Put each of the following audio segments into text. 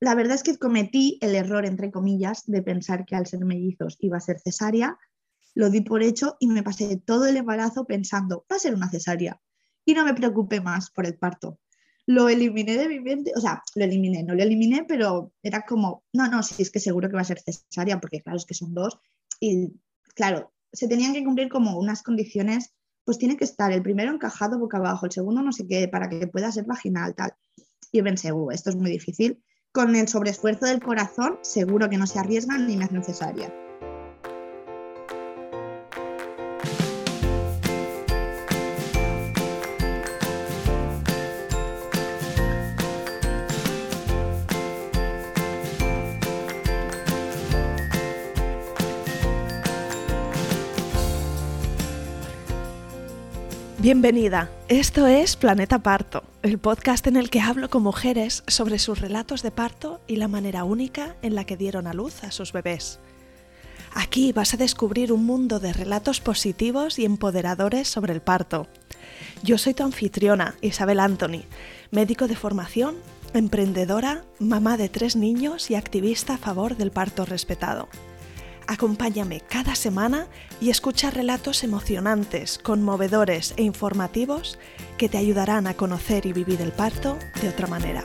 La verdad es que cometí el error, entre comillas, de pensar que al ser mellizos iba a ser cesárea. Lo di por hecho y me pasé todo el embarazo pensando, va a ser una cesárea. Y no me preocupé más por el parto. Lo eliminé de mi mente, o sea, lo eliminé, no lo eliminé, pero era como, no, no, sí, es que seguro que va a ser cesárea, porque claro, es que son dos. Y claro, se tenían que cumplir como unas condiciones, pues tiene que estar el primero encajado boca abajo, el segundo no sé qué, para que pueda ser vaginal, tal. Y pensé, uh, esto es muy difícil. Con el sobreesfuerzo del corazón, seguro que no se arriesgan ni me hacen Bienvenida, esto es Planeta Parto, el podcast en el que hablo con mujeres sobre sus relatos de parto y la manera única en la que dieron a luz a sus bebés. Aquí vas a descubrir un mundo de relatos positivos y empoderadores sobre el parto. Yo soy tu anfitriona, Isabel Anthony, médico de formación, emprendedora, mamá de tres niños y activista a favor del parto respetado. Acompáñame cada semana y escucha relatos emocionantes, conmovedores e informativos que te ayudarán a conocer y vivir el parto de otra manera.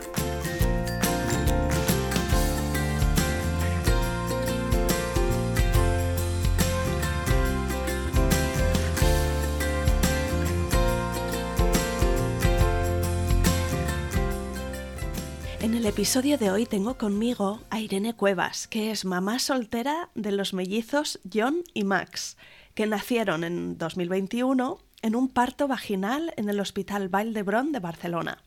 El episodio de hoy tengo conmigo a Irene Cuevas, que es mamá soltera de los mellizos John y Max, que nacieron en 2021 en un parto vaginal en el Hospital Vall de Barcelona.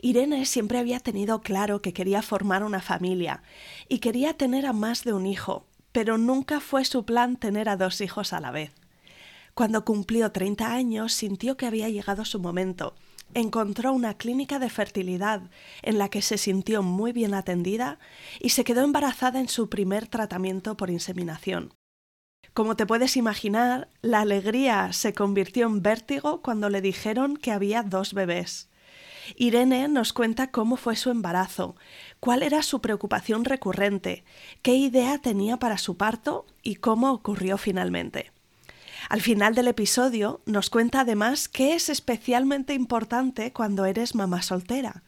Irene siempre había tenido claro que quería formar una familia y quería tener a más de un hijo, pero nunca fue su plan tener a dos hijos a la vez. Cuando cumplió 30 años sintió que había llegado su momento encontró una clínica de fertilidad en la que se sintió muy bien atendida y se quedó embarazada en su primer tratamiento por inseminación. Como te puedes imaginar, la alegría se convirtió en vértigo cuando le dijeron que había dos bebés. Irene nos cuenta cómo fue su embarazo, cuál era su preocupación recurrente, qué idea tenía para su parto y cómo ocurrió finalmente. Al final del episodio nos cuenta además qué es especialmente importante cuando eres mamá soltera.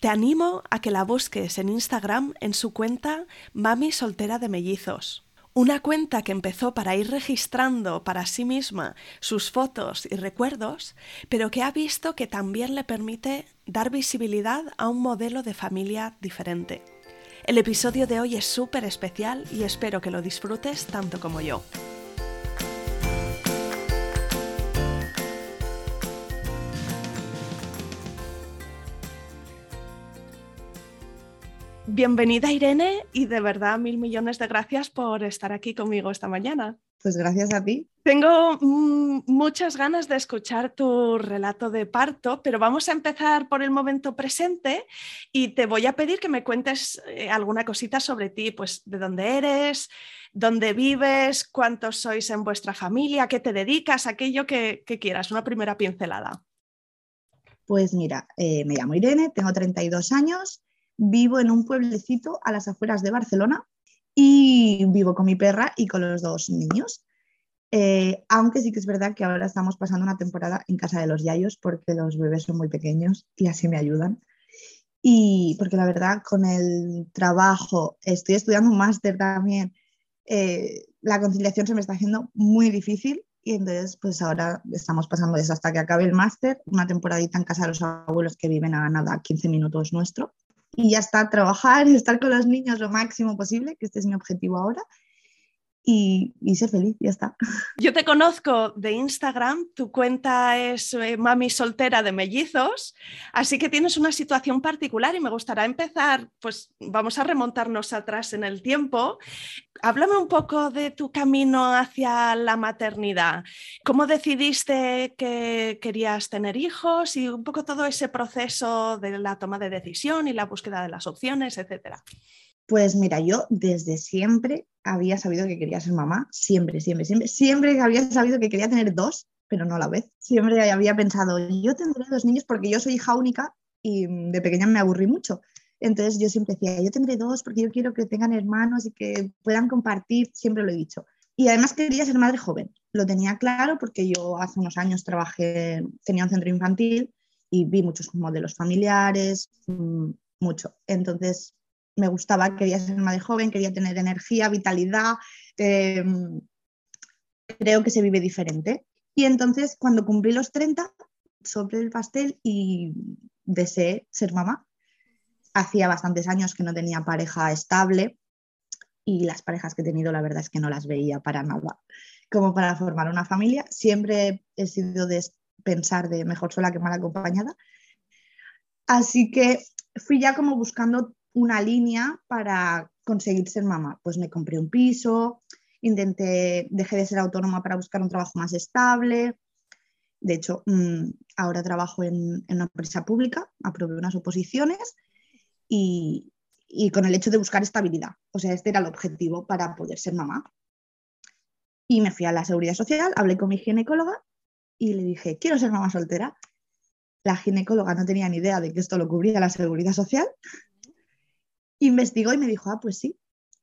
Te animo a que la busques en Instagram en su cuenta Mami Soltera de Mellizos. Una cuenta que empezó para ir registrando para sí misma sus fotos y recuerdos, pero que ha visto que también le permite dar visibilidad a un modelo de familia diferente. El episodio de hoy es súper especial y espero que lo disfrutes tanto como yo. Bienvenida Irene y de verdad mil millones de gracias por estar aquí conmigo esta mañana. Pues gracias a ti. Tengo mm, muchas ganas de escuchar tu relato de parto, pero vamos a empezar por el momento presente y te voy a pedir que me cuentes eh, alguna cosita sobre ti, pues de dónde eres, dónde vives, cuántos sois en vuestra familia, qué te dedicas, aquello que, quieras, una primera pincelada. Pues mira, eh, me llamo Irene, tengo 32 años vivo en un pueblecito a las afueras de Barcelona y vivo con mi perra y con los dos niños. Eh, aunque sí que es verdad que ahora estamos pasando una temporada en casa de los yayos porque los bebés son muy pequeños y así me ayudan. Y porque la verdad con el trabajo, estoy estudiando un máster también, eh, la conciliación se me está haciendo muy difícil y entonces pues ahora estamos pasando eso hasta que acabe el máster, una temporadita en casa de los abuelos que viven a nada, 15 minutos nuestro y ya está, trabajar y estar con los niños lo máximo posible, que este es mi objetivo ahora, y, ser feliz, ya está. Yo te conozco de Instagram, tu cuenta es eh, Mami Soltera de Mellizos, así que tienes una situación particular y me gustaría empezar, pues vamos a remontarnos atrás en el tiempo. Háblame un poco de tu camino hacia la maternidad. ¿Cómo decidiste que querías tener hijos y un poco todo ese proceso de la toma de decisión y la búsqueda de las opciones, etcétera? Pues mira, yo desde siempre había sabido que quería ser mamá, siempre, siempre, siempre, siempre había sabido que quería tener dos, pero no a la vez. Siempre había pensado, yo tendré dos niños porque yo soy hija única y de pequeña me aburrí mucho. Entonces yo siempre decía, yo tendré dos porque yo quiero que tengan hermanos y que puedan compartir, siempre lo he dicho. Y además quería ser madre joven. Lo tenía claro porque yo hace unos años trabajé, tenía un centro infantil y vi muchos modelos familiares, mm, mucho. Entonces me gustaba, quería ser madre joven, quería tener energía, vitalidad. Em, creo que se vive diferente. Y entonces cuando cumplí los 30, sobre el pastel y deseé ser mamá. Hacía bastantes años que no tenía pareja estable y las parejas que he tenido la verdad es que no las veía para nada como para formar una familia. Siempre he sido de pensar de mejor sola que mal acompañada. Así que fui ya como buscando una línea para conseguir ser mamá. Pues me compré un piso, intenté, dejé de ser autónoma para buscar un trabajo más estable. De hecho, mm, ahora trabajo en, una empresa pública, aprobé unas oposiciones y, y con el hecho de buscar estabilidad. O sea, este era el objetivo para poder ser mamá. Y me fui a la seguridad social, hablé con mi ginecóloga y le dije, quiero ser mamá soltera. La ginecóloga no tenía ni idea de que esto lo cubría la seguridad social. Investigó y me dijo, ah, pues sí,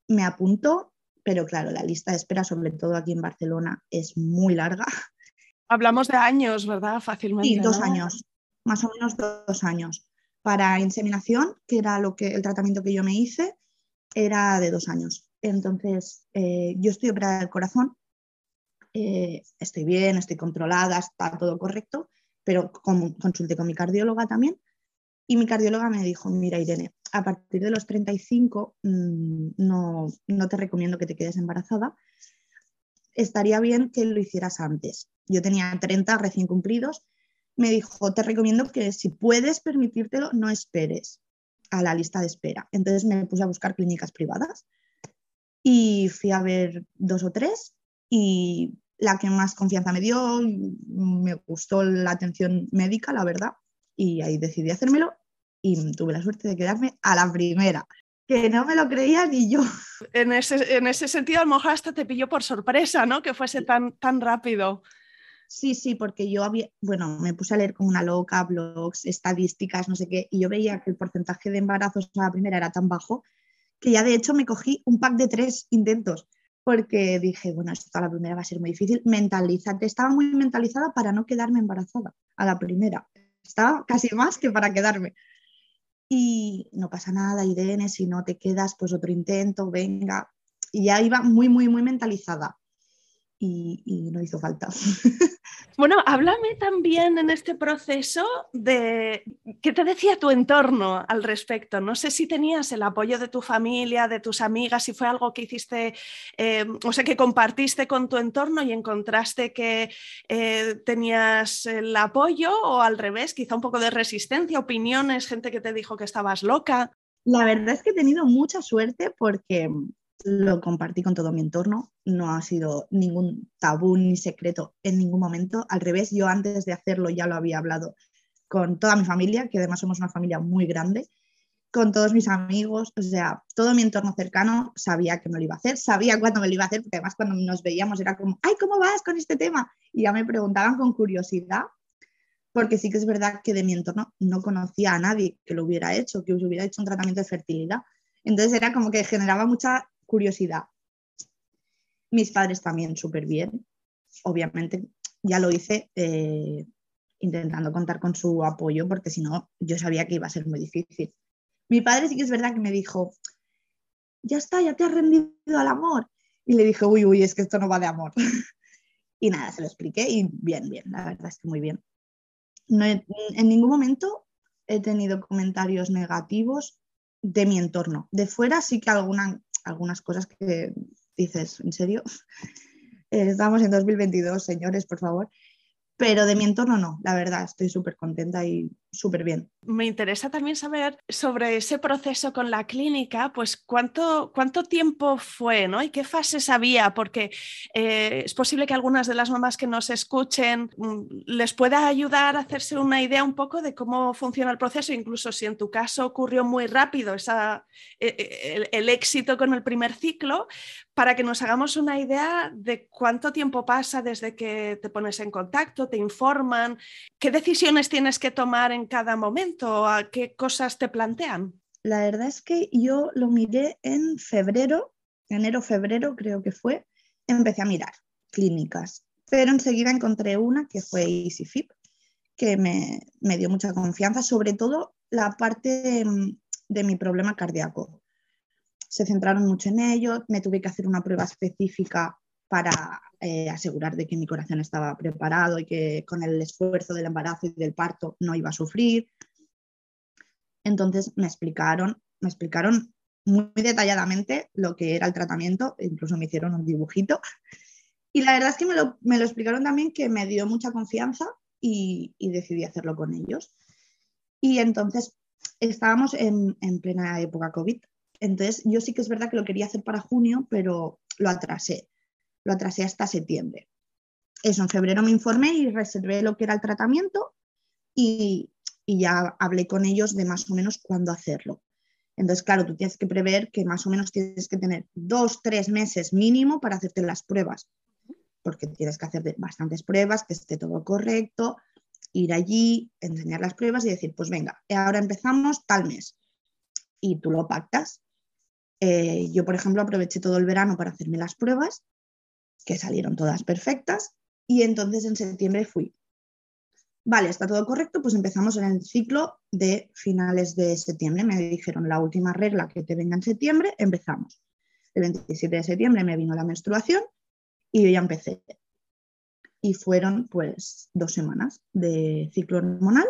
me apuntó, pero claro, la lista de espera, sobre todo aquí en Barcelona, es muy larga. Hablamos de años, ¿verdad? Fácilmente. Sí, dos años, más o menos dos años para inseminación, que era lo que, el tratamiento que yo me hice, era de dos años. Entonces, eh, yo estoy operada del corazón, eh, estoy bien, estoy controlada, está todo correcto, pero consulté con mi cardióloga también y mi cardióloga me dijo, mira Irene, a partir de los 35 mm, no, no te recomiendo que te quedes embarazada, estaría bien que lo hicieras antes. Yo tenía 30 recién cumplidos me dijo, te recomiendo que si puedes permitírtelo, no esperes a la lista de espera. Entonces me puse a buscar clínicas privadas y fui a ver dos o tres y la que más confianza me dio, me gustó la atención médica, la verdad, y ahí decidí hacérmelo y tuve la suerte de quedarme a la primera, que no me lo creía ni yo. En ese, en ese sentido, a lo mejor hasta te pilló por sorpresa, ¿no? Que fuese tan, tan rápido. Sí, sí, porque yo había, bueno, me puse a leer como una loca, blogs, estadísticas, no sé qué, y yo veía que el porcentaje de embarazos a la primera era tan bajo que ya de hecho me cogí un pack de tres intentos, porque dije, bueno, esto a la primera va a ser muy difícil, mentalízate, estaba muy mentalizada para no quedarme embarazada a la primera, estaba casi más que para quedarme. Y no pasa nada, Irene, si no te quedas, pues otro intento, venga. Y ya iba muy, muy, muy mentalizada y, no hizo falta. Bueno, háblame también en este proceso de qué te decía tu entorno al respecto. No sé si tenías el apoyo de tu familia, de tus amigas, si fue algo que hiciste, eh, o sea, que compartiste con tu entorno y encontraste que eh, tenías el apoyo o al revés, quizá un poco de resistencia, opiniones, gente que te dijo que estabas loca. La verdad es que he tenido mucha suerte porque lo compartí con todo mi entorno, no ha sido ningún tabú ni secreto en ningún momento. Al revés, yo antes de hacerlo ya lo había hablado con toda mi familia, que además somos una familia muy grande, con todos mis amigos, o sea, todo mi entorno cercano sabía que me lo iba a hacer, sabía cuándo me lo iba a hacer, porque además cuando nos veíamos era como, ay, ¿cómo vas con este tema? Y ya me preguntaban con curiosidad, porque sí que es verdad que de mi entorno no conocía a nadie que lo hubiera hecho, que hubiera hecho un tratamiento de fertilidad. Entonces era como que generaba mucha curiosidad. Mis padres también súper bien. Obviamente ya lo hice eh, intentando contar con su apoyo porque si no yo sabía que iba a ser muy difícil. Mi padre sí que es verdad que me dijo, ya está, ya te has rendido al amor. Y le dije, uy, uy, es que esto no va de amor. y nada, se lo expliqué y bien, bien, la verdad es que muy bien. No en ningún momento he tenido comentarios negativos de mi entorno. De fuera sí que alguna algunas cosas que dices, ¿en serio? Estamos en 2022, señores, por favor. Pero de mi entorno no, la verdad, estoy súper contenta y súper bien. Me interesa también saber sobre ese proceso con la clínica, pues cuánto, cuánto tiempo fue ¿no? y qué fases había, porque eh, es posible que algunas de las mamás que nos escuchen mm, les pueda ayudar a hacerse una idea un poco de cómo funciona el proceso, incluso si en tu caso ocurrió muy rápido esa, eh, eh, el, el éxito con el primer ciclo, para que nos hagamos una idea de cuánto tiempo pasa desde que te pones en contacto, te informan, qué decisiones tienes que tomar en cada momento? ¿A qué cosas te plantean? la verdad es que yo lo miré en febrero, enero, febrero creo que fue, empecé a mirar clínicas, pero enseguida encontré una que fue EasyFit, que me, me dio mucha confianza, sobre todo la parte mm, de mi problema cardíaco. Se centraron mucho en ello, me tuve que hacer una prueba específica para eh, asegurar de que mi corazón estaba preparado y que con el esfuerzo del embarazo y del parto no iba a sufrir. Entonces me explicaron, me explicaron muy detalladamente lo que era el tratamiento, incluso me hicieron un dibujito. Y la verdad es que me lo, me lo explicaron también que me dio mucha confianza y, decidí hacerlo con ellos. Y entonces estábamos en, en, plena época COVID. Entonces yo sí que es verdad que lo quería hacer para junio, pero lo atrasé. Lo atrasé hasta septiembre. Eso, en febrero me informé y reservé lo que era el tratamiento y, y ya hablé con ellos de más o menos cuándo hacerlo. Entonces, claro, tú tienes que prever que más o menos tienes que tener dos, tres meses mínimo para hacerte las pruebas, porque tienes que hacer bastantes pruebas, que esté todo correcto, ir allí, enseñar las pruebas y decir, pues venga, ahora empezamos tal mes. Y tú lo pactas. Eh, yo, por ejemplo, aproveché todo el verano para hacerme las pruebas, que salieron todas perfectas, y entonces en septiembre fui. Vale, está todo correcto, pues empezamos en el ciclo de finales de septiembre. Me dijeron la última regla que te venga en septiembre, empezamos. El 27 de septiembre me vino la menstruación y yo ya empecé. Y fueron pues dos semanas de ciclo hormonal,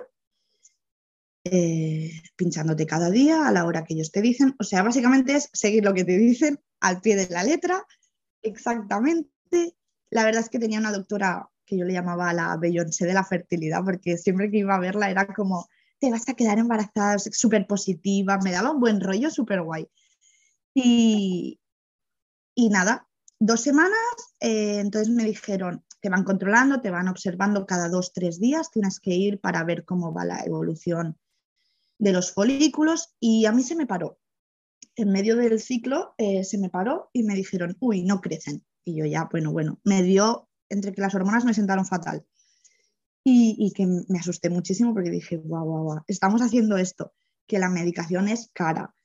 eh, pinchándote cada día a la hora que ellos te dicen. O sea, básicamente es seguir lo que te dicen al pie de la letra, exactamente. La verdad es que tenía una doctora que yo le llamaba la Beyoncé de la fertilidad, porque siempre que iba a verla era como, te vas a quedar embarazada, súper positiva, me daba un buen rollo, súper guay. Y, y nada, dos semanas, eh, entonces me dijeron, te van controlando, te van observando cada dos, tres días, tienes que ir para ver cómo va la evolución de los folículos y a mí se me paró. En medio del ciclo eh, se me paró y me dijeron, uy, no crecen. Y yo ya, bueno, bueno, me dio entre que las hormonas me sentaron fatal. Y, que me asusté muchísimo porque dije, guau, guau, guau, estamos haciendo esto, que la medicación es cara.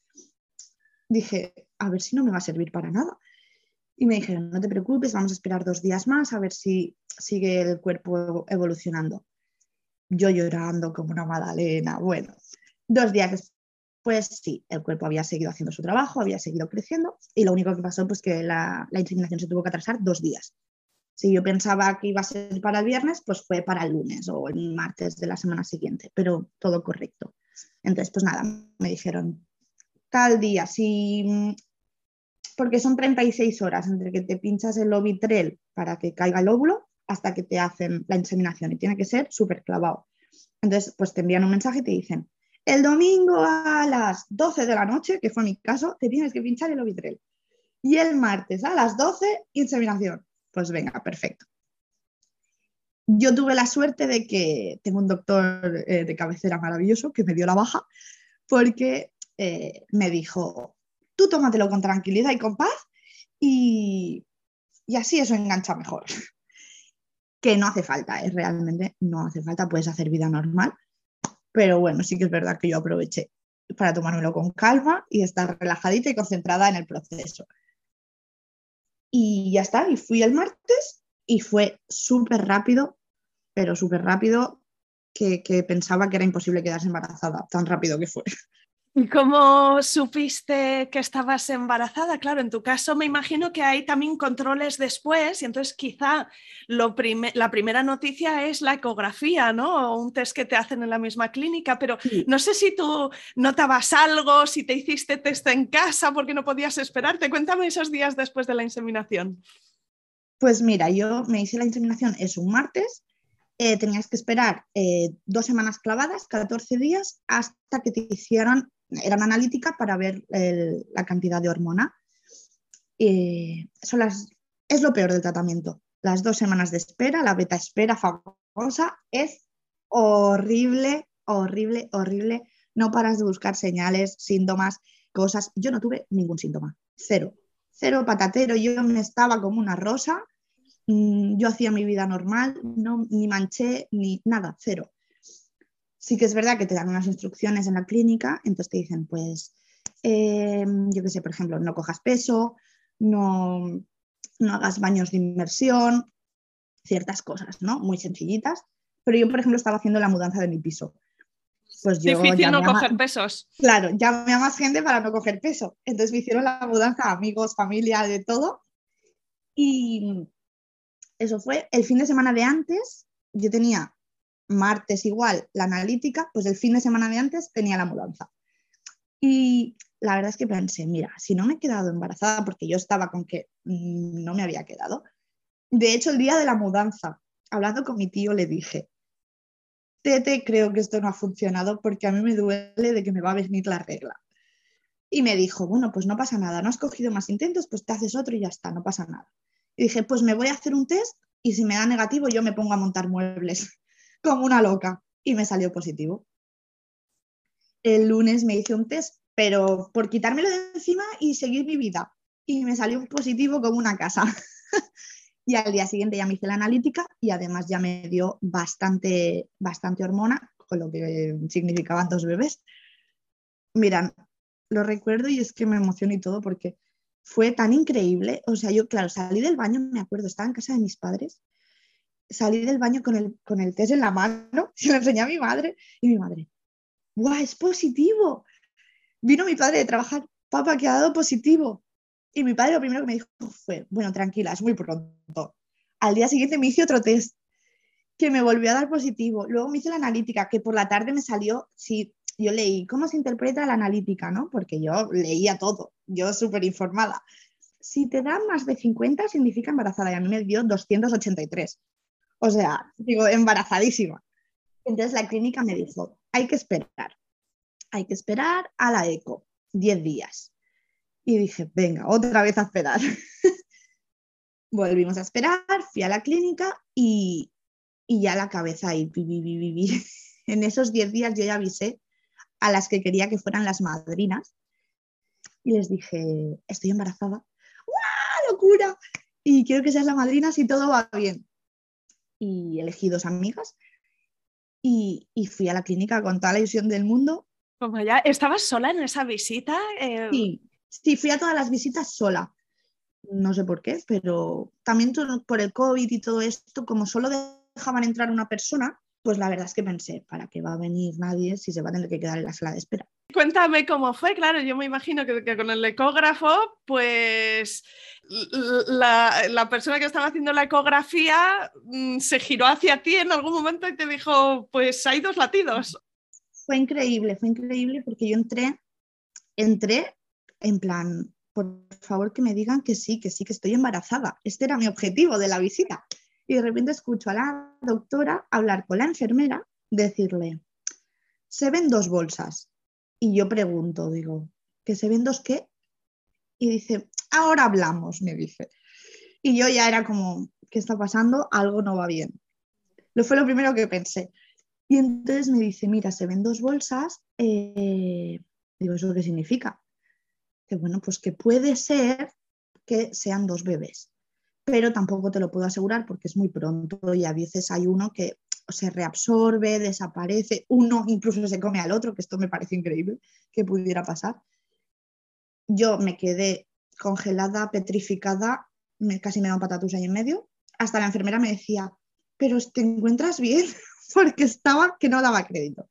Dije, a ver si no me va a servir para nada. Y me dijeron, no te preocupes, vamos a esperar dos días más a ver si sigue el cuerpo evolucionando. Yo llorando como una magdalena. Bueno, dos días después sí, el cuerpo había seguido haciendo su trabajo, había seguido creciendo y lo único que pasó pues que la, la inseminación se tuvo que atrasar dos días. Si yo pensaba que iba a ser para el viernes, pues fue para el lunes o el martes de la semana siguiente, pero todo correcto. Entonces, pues nada, me dijeron, tal día, si porque son 36 horas entre que te pinchas el ovitrel para que caiga el óvulo hasta que te hacen la inseminación y tiene que ser súper clavado. Entonces, pues te envían un mensaje y te dicen, el domingo a las 12 de la noche, que fue mi caso, te tienes que pinchar el ovitrel. Y el martes a las 12, inseminación. Pues venga, perfecto. Yo tuve la suerte de que tengo un doctor eh, de cabecera maravilloso que me dio la baja porque eh, me dijo, tú tómatelo con tranquilidad y con paz y, así eso engancha mejor. que no hace falta, ¿eh? realmente no hace falta, puedes hacer vida normal, pero bueno, sí que es verdad que yo aproveché para tomármelo con calma y estar relajadita y concentrada en el proceso. Y ya está, y fui el martes y fue súper rápido, pero súper rápido que, que, pensaba que era imposible quedarse embarazada, tan rápido que fue. ¿Y cómo supiste que estabas embarazada? Claro, en tu caso me imagino que hay también controles después y entonces quizá lo la primera noticia es la ecografía, ¿no? O un test que te hacen en la misma clínica, pero no sé si tú notabas algo, si te hiciste test en casa porque no podías esperarte. Cuéntame esos días después de la inseminación. Pues mira, yo me hice la inseminación, es un martes, eh, tenías que esperar eh, dos semanas clavadas, 14 días, hasta que te hicieran era una analítica para ver la cantidad de hormona. son las, es lo peor del tratamiento. Las dos semanas de espera, la beta espera famosa, es horrible, horrible, horrible. No paras de buscar señales, síntomas, cosas. Yo no tuve ningún síntoma, cero, cero patatero. Yo me estaba como una rosa, mm, yo hacía mi vida normal, no, ni manché, ni nada, cero sí que es verdad que te dan unas instrucciones en la clínica, entonces te dicen, pues eh, yo qué sé, por ejemplo, no cojas peso, no, no hagas baños de inmersión, ciertas cosas, ¿no? Muy sencillitas. Pero yo, por ejemplo, estaba haciendo la mudanza de mi piso. Pues yo Difícil no coger pesos. Claro, llamé a más gente para no coger peso. Entonces me hicieron la mudanza, amigos, familia, de todo. Y eso fue el fin de semana de antes. Yo tenía martes igual la analítica, pues el fin de semana de antes tenía la mudanza. Y la verdad es que pensé, mira, si no me he quedado embarazada, porque yo estaba con que mm, no me había quedado. De hecho, el día de la mudanza, hablando con mi tío, le dije, Tete, creo que esto no ha funcionado porque a mí me duele de que me va a venir la regla. Y me dijo, bueno, pues no pasa nada, no has cogido más intentos, pues te haces otro y ya está, no pasa nada. Y dije, pues me voy a hacer un test y si me da negativo yo me pongo a montar muebles como una loca. Y me salió positivo. El lunes me hice un test, pero por quitármelo de encima y seguir mi vida. Y me salió positivo como una casa. y al día siguiente ya me hice la analítica y además ya me dio bastante, bastante hormona, con lo que significaban dos bebés. Miran, lo recuerdo y es que me emociono y todo porque fue tan increíble. O sea, yo, claro, salí del baño, me acuerdo, estaba en casa de mis padres, salí del baño con el, con el test en la mano, se lo enseñé a mi madre y mi madre, ¡guau, es positivo! Vino mi padre de trabajar, papá, que ha dado positivo. Y mi padre lo primero que me dijo fue, bueno, tranquila, es muy pronto. Al día siguiente me hice otro test que me volvió a dar positivo. Luego me hice la analítica, que por la tarde me salió, sí, yo leí cómo se interpreta la analítica, ¿no? Porque yo leía todo, yo súper informada. Si te dan más de 50 significa embarazada y a mí me dio 283. O sea, digo, embarazadísima. Entonces la clínica me dijo, hay que esperar, hay que esperar a la eco, 10 días. Y dije, venga, otra vez a esperar. Volvimos a esperar, fui a la clínica y, y ya la cabeza ahí, En esos 10 días yo ya avisé a las que quería que fueran las madrinas y les dije, estoy embarazada. ¡Guau, locura! Y quiero que seas la madrina si todo va bien. Y elegí dos amigas y, fui a la clínica con toda la ilusión del mundo. Como ya, ¿estabas sola en esa visita? Eh, sí, sí, fui a todas las visitas sola. No sé por qué, pero también por el COVID y todo esto, como solo dejaban entrar una persona, pues la verdad es que pensé, ¿para qué va a venir nadie si se va a tener que quedar en la sala de espera? Cuéntame cómo fue, claro, yo me imagino que, con el ecógrafo, pues la, persona que estaba haciendo la ecografía mm, se giró hacia ti en algún momento y te dijo, pues hay dos latidos. Fue increíble, fue increíble porque yo entré, entré en plan, por favor que me digan que sí, que sí, que estoy embarazada. Este era mi objetivo de la visita y de repente escucho a la doctora hablar con la enfermera, decirle, se ven dos bolsas. Y yo pregunto, digo, ¿que se ven dos qué? Y dice, ahora hablamos, me dice. Y yo ya era como, ¿qué está pasando? Algo no va bien. Lo fue lo primero que pensé. Y entonces me dice, mira, se ven dos bolsas. Eh, digo, ¿eso qué significa? Que bueno, pues que puede ser que sean dos bebés pero tampoco te lo puedo asegurar porque es muy pronto y a veces hay uno que se reabsorbe, desaparece, uno incluso se come al otro, que esto me parece increíble que pudiera pasar. Yo me quedé congelada, petrificada, me, casi me da un patatús ahí en medio. Hasta la enfermera me decía, pero ¿te encuentras bien? porque estaba que no daba crédito.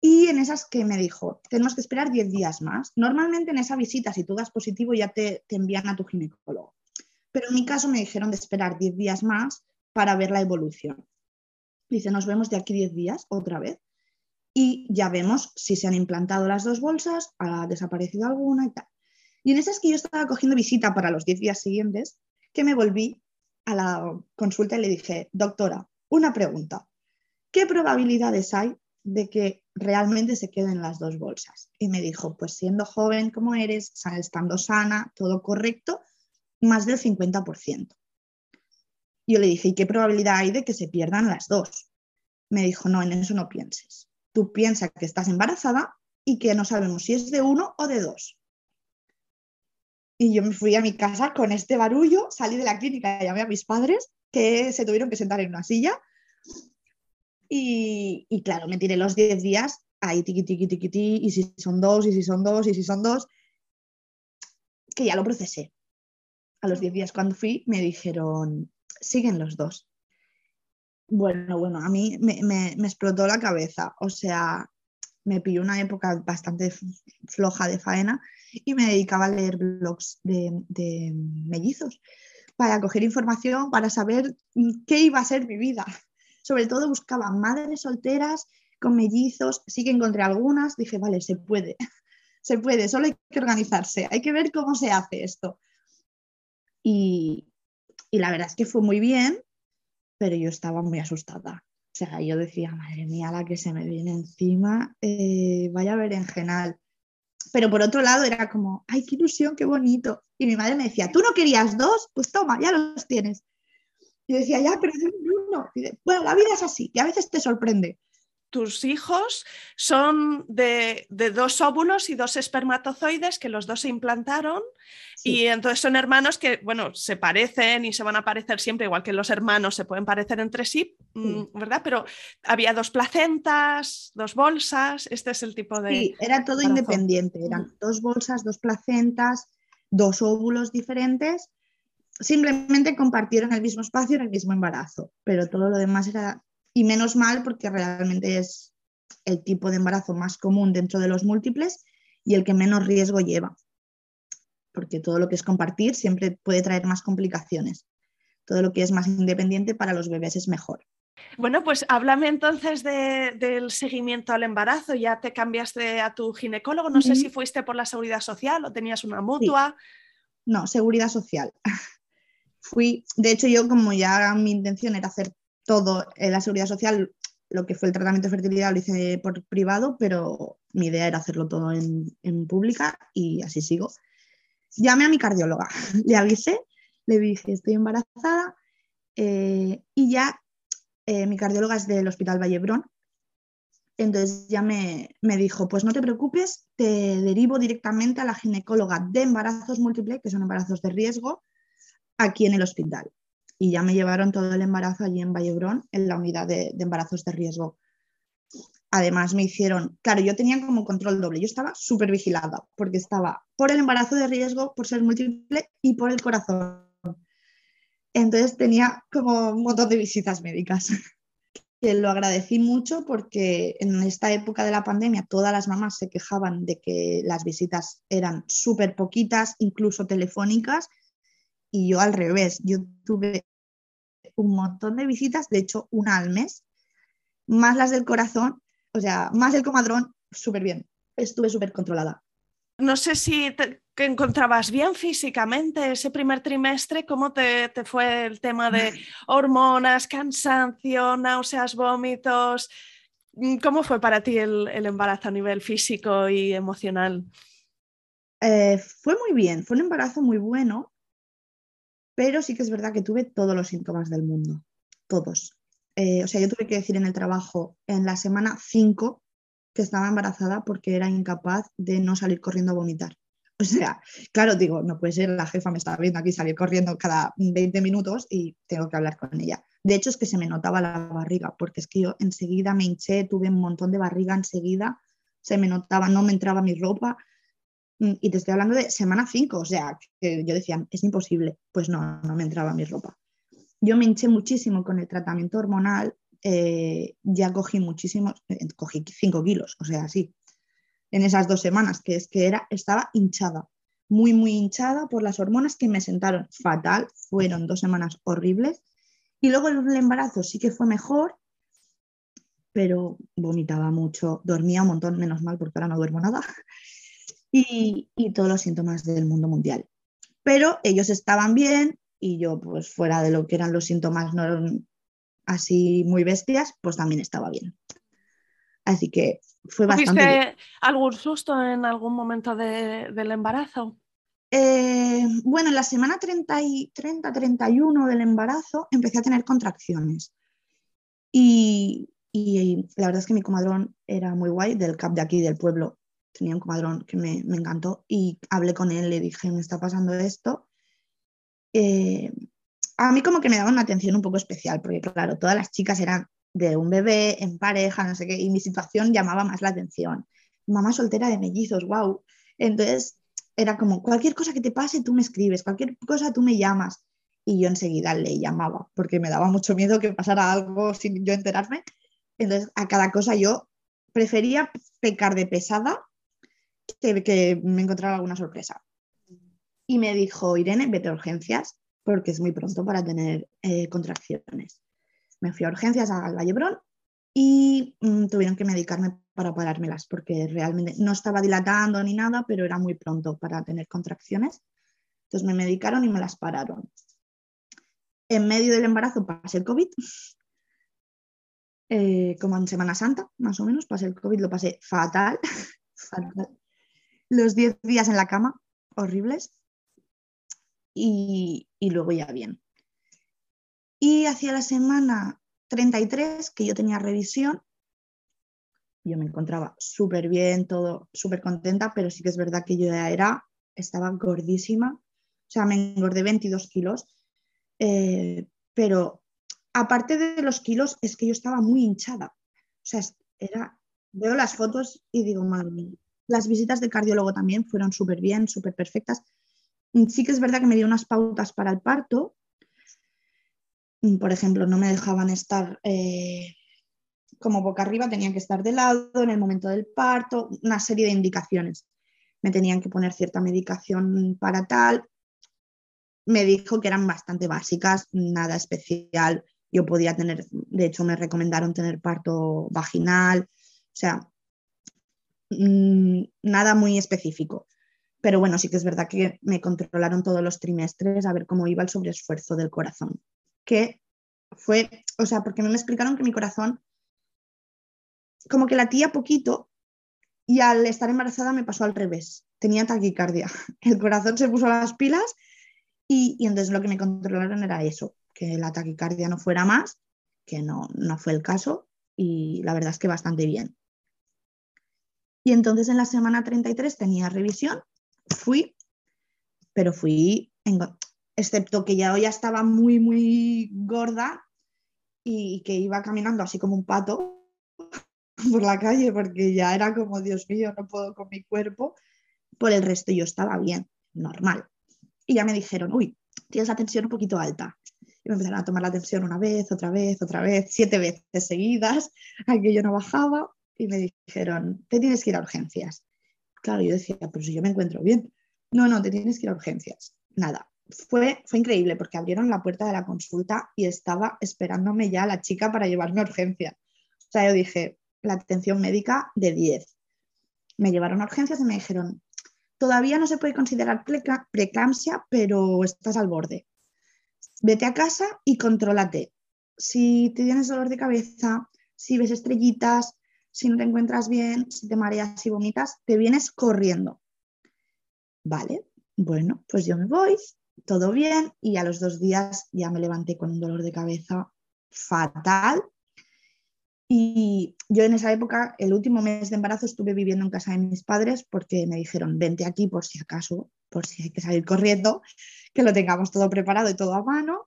Y en esas que me dijo, tenemos que esperar 10 días más. Normalmente en esa visita, si tú das positivo, ya te, te envían a tu ginecólogo pero en mi caso me dijeron de esperar 10 días más para ver la evolución. Dice, nos vemos de aquí 10 días otra vez y ya vemos si se han implantado las dos bolsas, ha desaparecido alguna y tal. Y en esas que yo estaba cogiendo visita para los 10 días siguientes, que me volví a la consulta y le dije, doctora, una pregunta, ¿qué probabilidades hay de que realmente se queden las dos bolsas? Y me dijo, pues siendo joven como eres, estando sana, todo correcto, más del 50%. Yo le dije, ¿y qué probabilidad hay de que se pierdan las dos? Me dijo, no, en eso no pienses. Tú piensas que estás embarazada y que no sabemos si es de uno o de dos. Y yo me fui a mi casa con este barullo, salí de la clínica, llamé a mis padres que se tuvieron que sentar en una silla. Y, y claro, me tiré los 10 días ahí tiqui, tiqui, tiqui, tiqui, y si son dos, y si son dos, y si son dos, que ya lo procesé. A los 10 días cuando fui me dijeron, siguen los dos. Bueno, bueno, a mí me, explotó la cabeza, o sea, me pilló una época bastante floja de faena y me dedicaba a leer blogs de, de mellizos para coger información, para saber qué iba a ser mi vida. Sobre todo buscaba madres solteras con mellizos, sí que encontré algunas, dije, vale, se puede, se puede, solo hay que organizarse, hay que ver cómo se hace esto. Y, y la verdad es que fue muy bien, pero yo estaba muy asustada. O sea, yo decía, madre mía, la que se me viene encima, eh, vaya berenjenal. Pero por otro lado era como, ay, qué ilusión, qué bonito. Y mi madre me decía, ¿tú no querías dos? Pues toma, ya los tienes. Y yo decía, ya, pero uno. bueno, la vida es así, y a veces te sorprende tus hijos son de, dos óvulos y dos espermatozoides que los dos se implantaron y entonces son hermanos que, bueno, se parecen y se van a parecer siempre, igual que los hermanos se pueden parecer entre sí, mm, ¿verdad? Pero había dos placentas, dos bolsas, este es el tipo de... Sí, era todo independiente, eran dos bolsas, dos placentas, dos óvulos diferentes simplemente compartieron el mismo espacio en el mismo embarazo, pero todo lo demás era y menos mal porque realmente es el tipo de embarazo más común dentro de los múltiples y el que menos riesgo lleva. Porque todo lo que es compartir siempre puede traer más complicaciones. Todo lo que es más independiente para los bebés es mejor. Bueno, pues háblame entonces del seguimiento al embarazo. Ya te cambiaste a tu ginecólogo. No sé si fuiste por la seguridad social o tenías una mutua. No, seguridad social. Fui, de hecho, yo como ya mi intención era hacer todo en la seguridad social, lo que fue el tratamiento de fertilidad lo hice por privado, pero mi idea era hacerlo todo en, pública y así sigo. Llamé a mi cardióloga, le avisé, le dije estoy embarazada eh, y ya eh, mi cardióloga es del Hospital Vallebrón, entonces ya me, me, dijo, pues no te preocupes, te derivo directamente a la ginecóloga de embarazos múltiples, que son embarazos de riesgo, aquí en el hospital y ya me llevaron todo el embarazo allí en Vallebrón, en la unidad de, embarazos de riesgo. Además me hicieron, claro, yo tenía como control doble, yo estaba súper vigilada porque estaba por el embarazo de riesgo, por ser múltiple y por el corazón. Entonces tenía como un montón de visitas médicas. que lo agradecí mucho porque en esta época de la pandemia todas las mamás se quejaban de que las visitas eran súper poquitas, incluso telefónicas, y yo al revés, yo tuve un montón de visitas, de hecho una al mes, más las del corazón, o sea, más el comadrón, súper bien, estuve súper controlada. No sé si te encontrabas bien físicamente ese primer trimestre, ¿cómo te, fue el tema de hormonas, cansancio, náuseas, vómitos? ¿Cómo fue para ti el, embarazo a nivel físico y emocional? Eh, fue muy bien, fue un embarazo muy bueno pero sí que es verdad que tuve todos los síntomas del mundo, todos. Eh, o sea, yo tuve que decir en el trabajo en la semana 5 que estaba embarazada porque era incapaz de no salir corriendo a vomitar. O sea, claro, digo, no puede ser, la jefa me está viendo aquí salir corriendo cada 20 minutos y tengo que hablar con ella. De hecho, es que se me notaba la barriga, porque es que yo enseguida me hinché, tuve un montón de barriga enseguida, se me notaba, no me entraba mi ropa, y te estoy hablando de semana 5, o sea, que yo decía, es imposible, pues no, no me entraba mi ropa. Yo me hinché muchísimo con el tratamiento hormonal, eh, ya cogí muchísimo, eh, cogí 5 kilos, o sea, sí, en esas dos semanas, que es que era, estaba hinchada, muy, muy hinchada por las hormonas que me sentaron fatal, fueron dos semanas horribles. Y luego el embarazo sí que fue mejor, pero vomitaba mucho, dormía un montón, menos mal porque ahora no duermo nada y, todos los síntomas del mundo mundial. Pero ellos estaban bien y yo, pues fuera de lo que eran los síntomas no así muy bestias, pues también estaba bien. Así que fue bastante. ¿Tuviste algún susto en algún momento del embarazo? Eh, bueno, en la semana 30, y, 30, 31 del embarazo empecé a tener contracciones. Y, y, la verdad es que mi comadrón era muy guay, del CAP de aquí, del pueblo, tenía un comadrón que me, encantó y hablé con él, le dije, me está pasando esto. Eh, a mí como que me daba una atención un poco especial, porque claro, todas las chicas eran de un bebé en pareja, no sé qué, y mi situación llamaba más la atención. Mamá soltera de mellizos, wow. Entonces era como, cualquier cosa que te pase, tú me escribes, cualquier cosa, tú me llamas. Y yo enseguida le llamaba, porque me daba mucho miedo que pasara algo sin yo enterarme. Entonces, a cada cosa yo prefería pecar de pesada que, me encontrara alguna sorpresa. Y me dijo, Irene, vete a urgencias, porque es muy pronto para tener eh, contracciones. Me fui a urgencias al Vallebrón y mm, tuvieron que medicarme para parármelas, porque realmente no estaba dilatando ni nada, pero era muy pronto para tener contracciones. Entonces me medicaron y me las pararon. En medio del embarazo pasé el COVID, eh, como en Semana Santa, más o menos, pasé el COVID, lo pasé fatal, fatal. Los 10 días en la cama, horribles, y, luego ya bien. Y hacia la semana 33, que yo tenía revisión, yo me encontraba súper bien, todo súper contenta, pero sí que es verdad que yo ya era, estaba gordísima, o sea, me engordé 22 kilos, eh, pero aparte de los kilos, es que yo estaba muy hinchada, o sea, era, veo las fotos y digo, madre mía, las visitas de cardiólogo también fueron súper bien, súper perfectas. Sí que es verdad que me dio unas pautas para el parto, por ejemplo, no me dejaban estar eh, como boca arriba, tenían que estar de lado en el momento del parto, una serie de indicaciones. Me tenían que poner cierta medicación para tal. Me dijo que eran bastante básicas, nada especial. Yo podía tener, de hecho me recomendaron tener parto vaginal, o sea, mm, nada muy específico. Pero bueno, sí que es verdad que me controlaron todos los trimestres a ver cómo iba el sobreesfuerzo del corazón. Que fue, o sea, porque me explicaron que mi corazón como que latía poquito y al estar embarazada me pasó al revés. Tenía taquicardia. El corazón se puso a las pilas y, entonces lo que me controlaron era eso, que la taquicardia no fuera más, que no, no fue el caso y la verdad es que bastante bien. Y entonces en la semana 33 tenía revisión, fui, pero fui, excepto que ya, ya estaba muy, muy gorda y que iba caminando así como un pato, por la calle porque ya era como, Dios mío, no puedo con mi cuerpo. Por el resto yo estaba bien, normal. Y ya me dijeron, uy, tienes la tensión un poquito alta. Y me empezaron a tomar la tensión una vez, otra vez, otra vez, siete veces seguidas, yo no bajaba. Y me dijeron, te tienes que ir a urgencias. Claro, yo decía, pero si yo me encuentro bien. No, no, te tienes que ir a urgencias. Nada, fue, fue increíble porque abrieron la puerta de la consulta y estaba esperándome ya la chica para llevarme a urgencia. O sea, yo dije, la atención médica de 10. Me llevaron a urgencias y me dijeron, todavía no se puede considerar preeclampsia, pero estás al borde. Vete a casa y contrólate. Si tienes dolor de cabeza, si ves estrellitas, si no te encuentras bien, si te mareas y vomitas, te vienes corriendo. Vale, bueno, pues yo me voy, todo bien, y a los dos días ya me levanté con un dolor de cabeza fatal y yo en esa época, el último mes de embarazo, estuve viviendo en casa de mis padres porque me dijeron, vente aquí por si acaso, por si hay que salir corriendo, que lo tengamos todo preparado y todo a mano.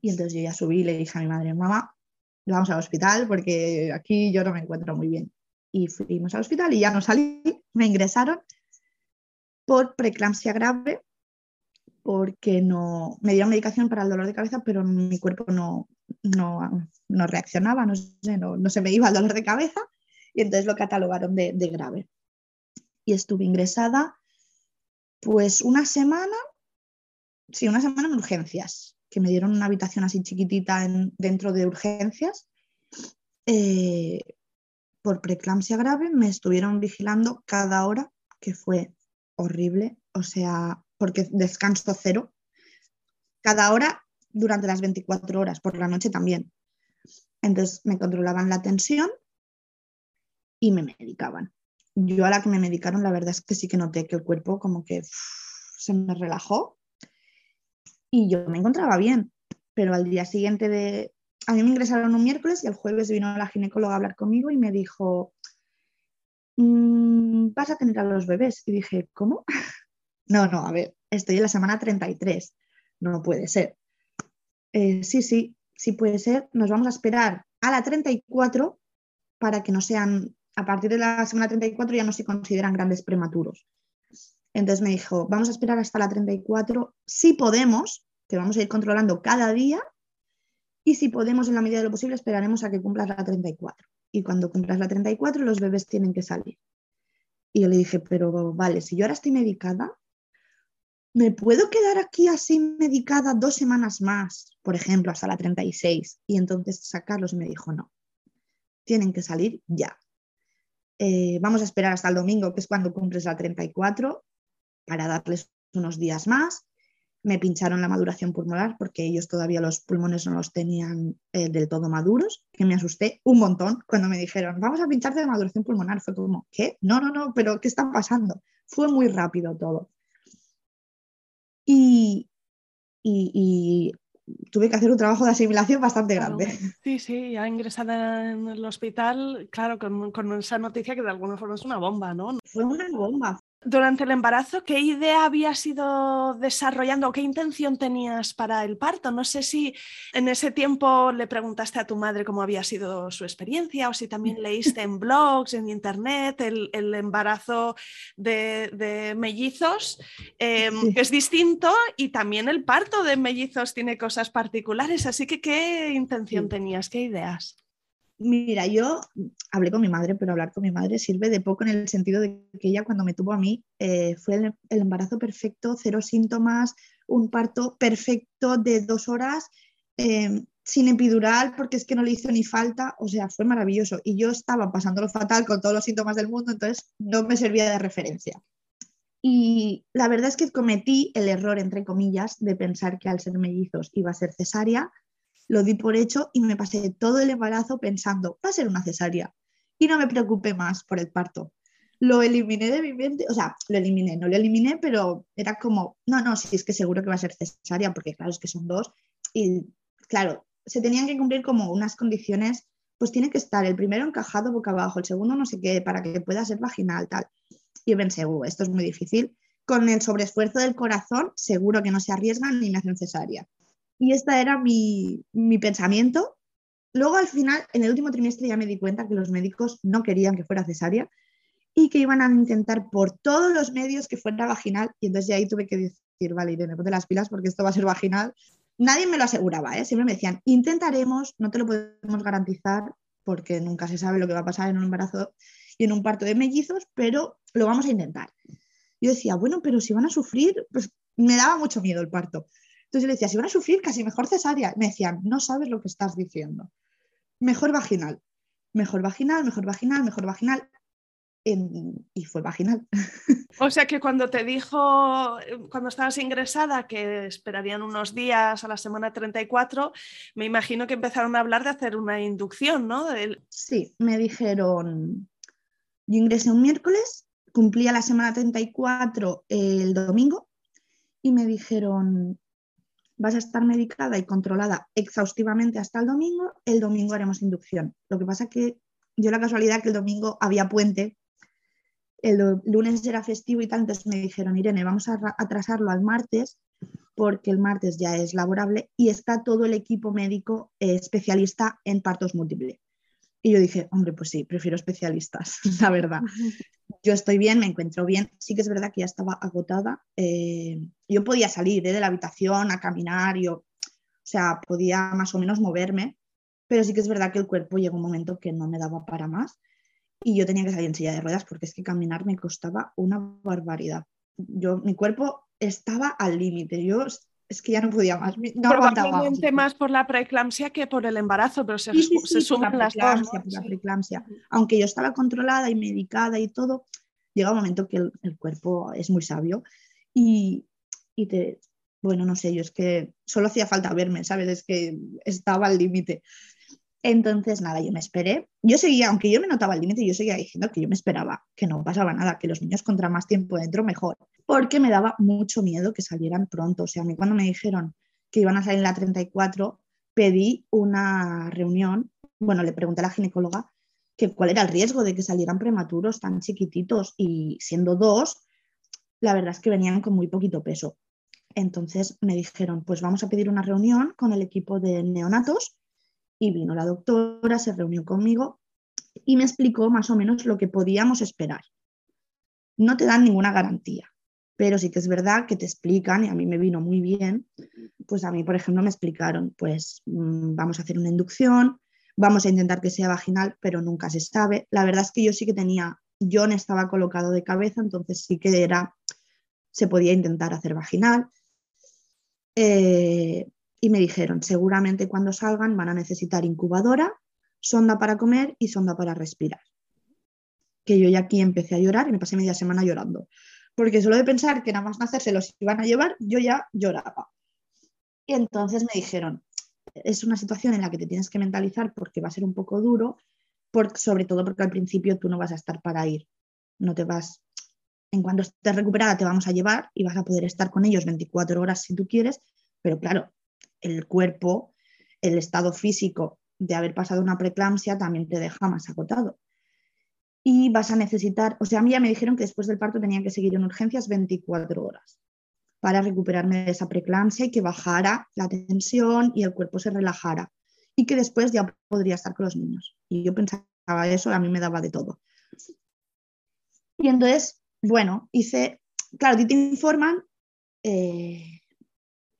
Y entonces yo ya subí y le dije a mi madre, mamá, vamos al hospital porque aquí yo no me encuentro muy bien. Y fuimos al hospital y ya no salí, me ingresaron por preeclampsia grave porque no me dieron medicación para el dolor de cabeza, pero mi cuerpo no, no, no reaccionaba, no, no, se me iba el dolor de cabeza y entonces lo catalogaron de, grave. Y estuve ingresada pues una semana, sí, una semana en urgencias, que me dieron una habitación así chiquitita dentro de urgencias. Eh, por preeclampsia grave me estuvieron vigilando cada hora, que fue horrible, o sea, porque descanso cero. Cada hora durante las 24 horas, por la noche también. Entonces me controlaban la tensión y me medicaban. Yo a la que me medicaron, la verdad es que sí que noté que el cuerpo como que se me relajó y yo me encontraba bien, pero al día siguiente de... A mí me ingresaron un miércoles y el jueves vino la ginecóloga a hablar conmigo y me dijo, mm, vas a tener a los bebés. Y dije, ¿cómo? no, no, a ver, estoy en la semana 33, no puede ser. Eh, sí, sí, sí puede ser, nos vamos a esperar a la 34 para que no sean, a partir de la semana 34 ya no se consideran grandes prematuros. Entonces me dijo, vamos a esperar hasta la 34, si podemos, que vamos a ir controlando cada día, y si podemos, en la medida de lo posible, esperaremos a que cumplas la 34. Y cuando cumplas la 34, los bebés tienen que salir. Y yo le dije, pero vale, si yo ahora estoy medicada, ¿me puedo quedar aquí así medicada dos semanas más, por ejemplo, hasta la 36? Y entonces sacarlos y me dijo, no, tienen que salir ya. Eh, vamos a esperar hasta el domingo, que es cuando cumples la 34, para darles unos días más. Me pincharon la maduración pulmonar porque ellos todavía los pulmones no los tenían eh, del todo maduros, que me asusté un montón cuando me dijeron, vamos a pincharte de maduración pulmonar. Fue como, ¿qué? No, no, no, pero ¿qué está pasando? Fue muy rápido todo. Y, y, tuve que hacer un trabajo de asimilación bastante grande. Sí, sí, ya ingresada en el hospital, claro, con, con, esa noticia que de alguna forma es una bomba, ¿no? Fue una bomba, durante el embarazo, ¿qué idea habías ido desarrollando o qué intención tenías para el parto? No sé si en ese tiempo le preguntaste a tu madre cómo había sido su experiencia o si también leíste en blogs, en internet, el, embarazo de, mellizos, que es distinto y también el parto de mellizos tiene cosas particulares. Así que, ¿qué intención tenías? ¿Qué ideas? Mira, yo hablé con mi madre, pero hablar con mi madre sirve de poco en el sentido de que ella cuando me tuvo a mí eh, fue el, embarazo perfecto, cero síntomas, un parto perfecto de dos horas, em, sin epidural, porque es que no le hizo ni falta, o sea, fue maravilloso. Y yo estaba pasándolo fatal con todos los síntomas del mundo, entonces no me servía de referencia. Y la verdad es que cometí el error, entre comillas, de pensar que al ser mellizos iba a ser cesárea lo di por hecho y me pasé todo el embarazo pensando, va a ser una cesárea. Y no me preocupé más por el parto. Lo eliminé de mi mente, o sea, lo eliminé, no lo eliminé, pero era como, no, no, sí, es que seguro que va a ser cesárea, porque claro, es que son dos. Y claro, se tenían que cumplir como unas condiciones, pues tiene que estar el primero encajado boca abajo, el segundo no sé qué, para que pueda ser vaginal, tal. Y pensé, uh, esto es muy difícil. Con el sobreesfuerzo del corazón, seguro que no se arriesgan ni me hacen cesárea. Y este era mi, pensamiento. Luego al final, en el último trimestre ya me di cuenta que los médicos no querían que fuera cesárea y que iban a intentar por todos los medios que fuera vaginal. Y entonces ya ahí tuve que decir, vale, Irene, ponte las pilas porque esto va a ser vaginal. Nadie me lo aseguraba, ¿eh? siempre me decían, intentaremos, no te lo podemos garantizar porque nunca se sabe lo que va a pasar en un embarazo y en un parto de mellizos, pero lo vamos a intentar. Yo decía, bueno, pero si van a sufrir, pues me daba mucho miedo el parto. Entonces yo le decía, si van a sufrir, casi mejor cesárea. Me decían, no sabes lo que estás diciendo. Mejor vaginal. Mejor vaginal, mejor vaginal, mejor vaginal. y fue vaginal. O sea que cuando te dijo, cuando estabas ingresada, que esperarían unos días a la semana 34, me imagino que empezaron a hablar de hacer una inducción, ¿no? Sí, me dijeron, yo ingresé un miércoles, cumplía la semana 34 el domingo y me dijeron, vas a estar medicada y controlada exhaustivamente hasta el domingo, el domingo haremos inducción. Lo que pasa que yo la casualidad que el domingo había puente, el lunes era festivo y tal, entonces me dijeron, Irene, vamos a atrasarlo al martes porque el martes ya es laborable y está todo el equipo médico eh, especialista en partos múltiples. Y yo dije, hombre, pues sí, prefiero especialistas, la verdad yo estoy bien, me encuentro bien. Sí que es verdad que ya estaba agotada. Eh, yo podía salir eh, de la habitación a caminar, yo, o sea, podía más o menos moverme, pero sí que es verdad que el cuerpo llegó un momento que no me daba para más y yo tenía que salir en silla de ruedas porque es que caminar me costaba una barbaridad. Yo, mi cuerpo estaba al límite. Es que ya no podía más. No Probablemente más por la preeclampsia que por el embarazo, pero se, suman las dos. Por la preeclampsia. Aunque yo estaba controlada y medicada y todo, llega un momento que el, cuerpo es muy sabio y, y, te, bueno, no sé, yo es que solo hacía falta verme, ¿sabes? Es que estaba al límite. Entonces, nada, yo me esperé. Yo seguía, aunque yo me notaba el límite, yo seguía diciendo que yo me esperaba, que no pasaba nada, que los niños contra más tiempo dentro mejor, porque me daba mucho miedo que salieran pronto. O sea, a mí cuando me dijeron que iban a salir en la 34, pedí una reunión, bueno, le pregunté a la ginecóloga que cuál era el riesgo de que salieran prematuros tan chiquititos y siendo dos, la verdad es que venían con muy poquito peso. Entonces me dijeron, pues vamos a pedir una reunión con el equipo de neonatos Y vino la doctora, se reunió conmigo y me explicó más o menos lo que podíamos esperar. No te dan ninguna garantía, pero sí que es verdad que te explican, y a mí me vino muy bien, pues a mí, por ejemplo, me explicaron, pues mm, vamos a hacer una inducción, vamos a intentar que sea vaginal, pero nunca se sabe. La verdad es que yo sí que tenía, John estaba colocado de cabeza, entonces sí que era, se podía intentar hacer vaginal. Eh, y me dijeron, seguramente cuando salgan van a necesitar incubadora, sonda para comer y sonda para respirar. Que yo ya aquí empecé a llorar y me pasé media semana llorando. Porque solo de pensar que nada más nacer se los iban a llevar, yo ya lloraba. Y entonces me dijeron, es una situación en la que te tienes que mentalizar porque va a ser un poco duro, sobre todo porque al principio tú no vas a estar para ir, no te vas, en cuanto estés recuperada te vamos a llevar y vas a poder estar con ellos 24 horas si tú quieres, pero claro, el cuerpo, el estado físico de haber pasado una preeclampsia también te deja más agotado. Y vas a necesitar, o sea, a mí ya me dijeron que después del parto tenía que seguir en urgencias 24 horas para recuperarme de esa preeclampsia y que bajara la tensión y el cuerpo se relajara y que después ya podría estar con los niños. Y yo pensaba eso, a mí me daba de todo. Y entonces, bueno, hice, claro, ti te informan, eh,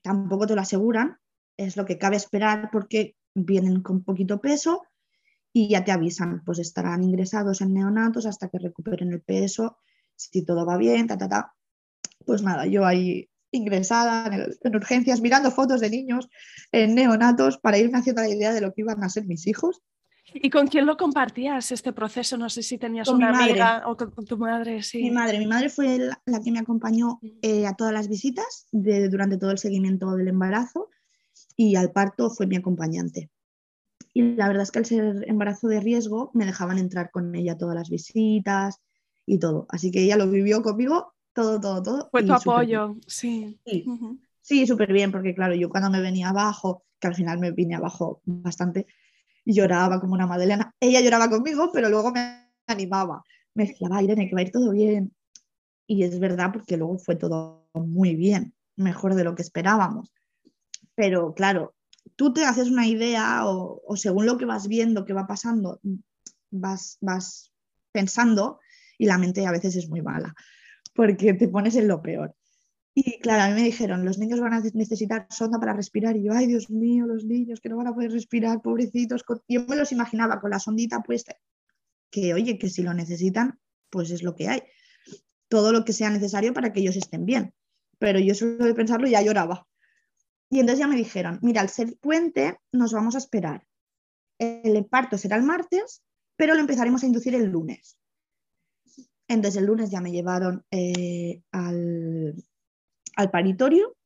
tampoco te lo aseguran, es lo que cabe esperar porque vienen con poquito peso y ya te avisan, pues estarán ingresados en neonatos hasta que recuperen el peso, si todo va bien, ta, ta, ta. Pues nada, yo ahí ingresada en, urgencias, mirando fotos de niños en neonatos para irme haciendo la idea de lo que iban a ser mis hijos. ¿Y con quién lo compartías este proceso? No sé si tenías una amiga o con, tu madre. Sí. Mi madre, mi madre fue la, que me acompañó mm. eh, a todas las visitas de, durante todo el seguimiento del embarazo y al parto fue mi acompañante. Y la verdad es que al ser embarazo de riesgo me dejaban entrar con ella todas las visitas y todo. Así que ella lo vivió conmigo todo, todo, todo. Fue tu apoyo, sí. Sí, súper bien, porque claro, yo cuando me venía abajo, que al final me vine abajo bastante, lloraba como una Madeleine. Ella lloraba conmigo, pero luego me animaba. Me decía, va, Irene, que va a ir todo bien. Y es verdad, porque luego fue todo muy bien, mejor de lo que esperábamos. Pero claro, tú te haces una idea o, según lo que vas viendo que va pasando, vas, vas pensando y la mente a veces es muy mala porque te pones en lo peor. Y claro, a mí me dijeron, los niños van a necesitar sonda para respirar. Y yo, ay Dios mío, los niños que no van a poder respirar, pobrecitos. Yo me los imaginaba con la sondita puesta, que oye, que si lo necesitan, pues es lo que hay. Todo lo que sea necesario para que ellos estén bien. Pero yo solo de pensarlo ya lloraba. Y entonces ya me dijeron, mira, al ser puente nos vamos a esperar. El parto será el martes, pero lo empezaremos a inducir el lunes. Entonces el lunes ya me llevaron eh, al, paritorio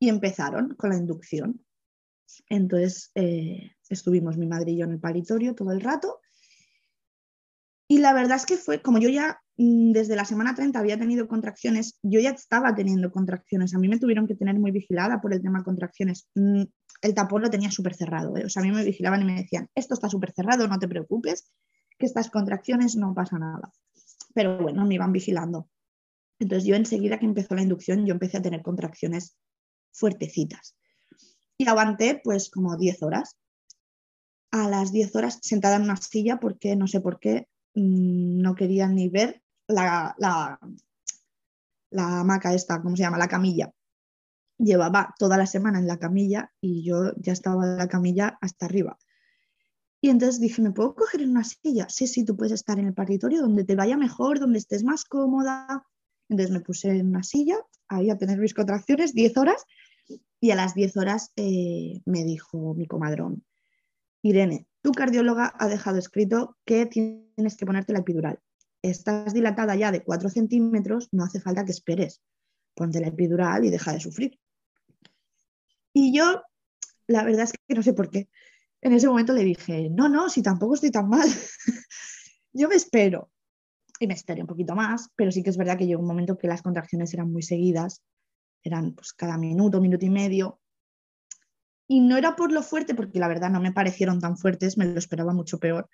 y empezaron con la inducción. Entonces eh, estuvimos mi madre y yo en el paritorio todo el rato. Y la verdad es que fue, como yo ya mm, desde la semana 30 había tenido contracciones, yo ya estaba teniendo contracciones. A mí me tuvieron que tener muy vigilada por el tema de contracciones. Mm, el tapón lo tenía súper cerrado. ¿eh? O sea, a mí me vigilaban y me decían, esto está súper cerrado, no te preocupes, que estas contracciones no pasa nada pero bueno, me iban vigilando. Entonces yo enseguida que empezó la inducción, yo empecé a tener contracciones fuertecitas. Y aguanté pues como 10 horas. A las 10 horas sentada en una silla porque no sé por qué no quería ni ver la, la, la hamaca esta, ¿cómo se llama? La camilla. Llevaba toda la semana en la camilla y yo ya estaba en la camilla hasta arriba. Y entonces dije, ¿me puedo coger en una silla? Sí, sí, tú puedes estar en el paritorio donde te vaya mejor, donde estés más cómoda. Entonces me puse en una silla, ahí a tener mis contracciones, 10 horas, y a las 10 horas eh, me dijo mi comadrón, Irene, tu cardióloga ha dejado escrito que tienes que ponerte la epidural. Estás dilatada ya de 4 centímetros, no hace falta que esperes. Ponte la epidural y deja de sufrir. Y yo, la verdad es que no sé por qué, en ese momento le dije, no, no, si tampoco estoy tan mal, yo me espero. Y me esperé un poquito más, pero sí que es verdad que llegó un momento que las contracciones eran muy seguidas, eran pues cada minuto, minuto y medio. Y no era por lo fuerte, porque la verdad no me parecieron tan fuertes, me lo esperaba mucho peor,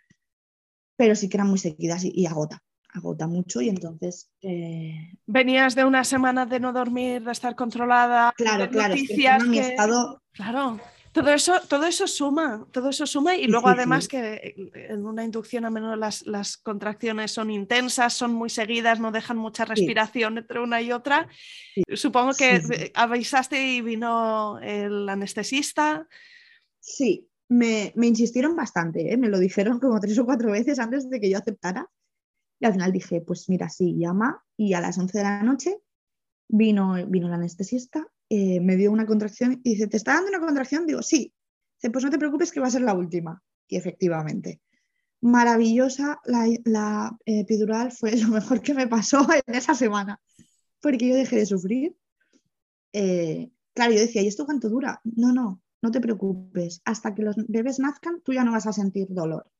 pero sí que eran muy seguidas y, agota, agota mucho y entonces... Eh, Venías de una semana de no dormir, de estar controlada, claro, de claro, noticias mi estado... Claro Todo eso, todo eso suma, todo eso suma y luego además que en una inducción a menudo las, las, contracciones son intensas, son muy seguidas, no dejan mucha respiración entre una y otra. Supongo que avisaste y vino el anestesista. Sí, me, me insistieron bastante, ¿eh? me lo dijeron como tres o cuatro veces antes de que yo aceptara. Y al final dije, pues mira, sí, llama. Y a las 11 de la noche vino, vino el anestesista eh, me dio una contracción y dice, ¿te está dando una contracción? Digo, sí. Dice, pues no te preocupes que va a ser la última. Y efectivamente, maravillosa la, epidural, fue lo mejor que me pasó en esa semana, porque yo dejé de sufrir. Eh, claro, yo decía, ¿y esto cuánto dura? No, no, no te preocupes. Hasta que los bebés nazcan, tú ya no vas a sentir dolor.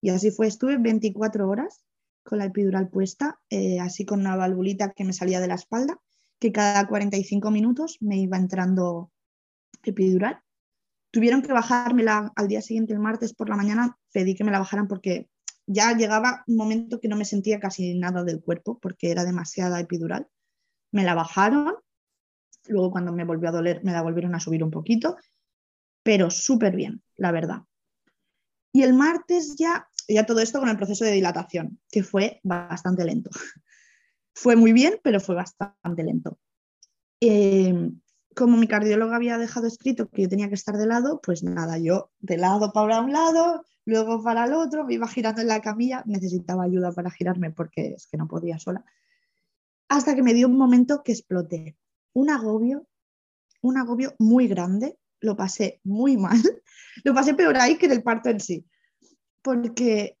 Y así fue, estuve 24 horas con la epidural puesta, eh, así con una valvulita que me salía de la espalda que cada 45 minutos me iba entrando epidural. Tuvieron que bajármela al día siguiente, el martes por la mañana, pedí que me la bajaran porque ya llegaba un momento que no me sentía casi nada del cuerpo porque era demasiada epidural. Me la bajaron, luego cuando me volvió a doler me la volvieron a subir un poquito, pero súper bien, la verdad. Y el martes ya, ya todo esto con el proceso de dilatación, que fue bastante lento. Fue muy bien, pero fue bastante lento. Eh, como mi cardiólogo había dejado escrito que yo tenía que estar de lado, pues nada, yo de lado para un lado, luego para el otro, me iba girando en la camilla, necesitaba ayuda para girarme porque es que no podía sola. Hasta que me dio un momento que exploté. Un agobio, un agobio muy grande, lo pasé muy mal, lo pasé peor ahí que en el parto en sí, porque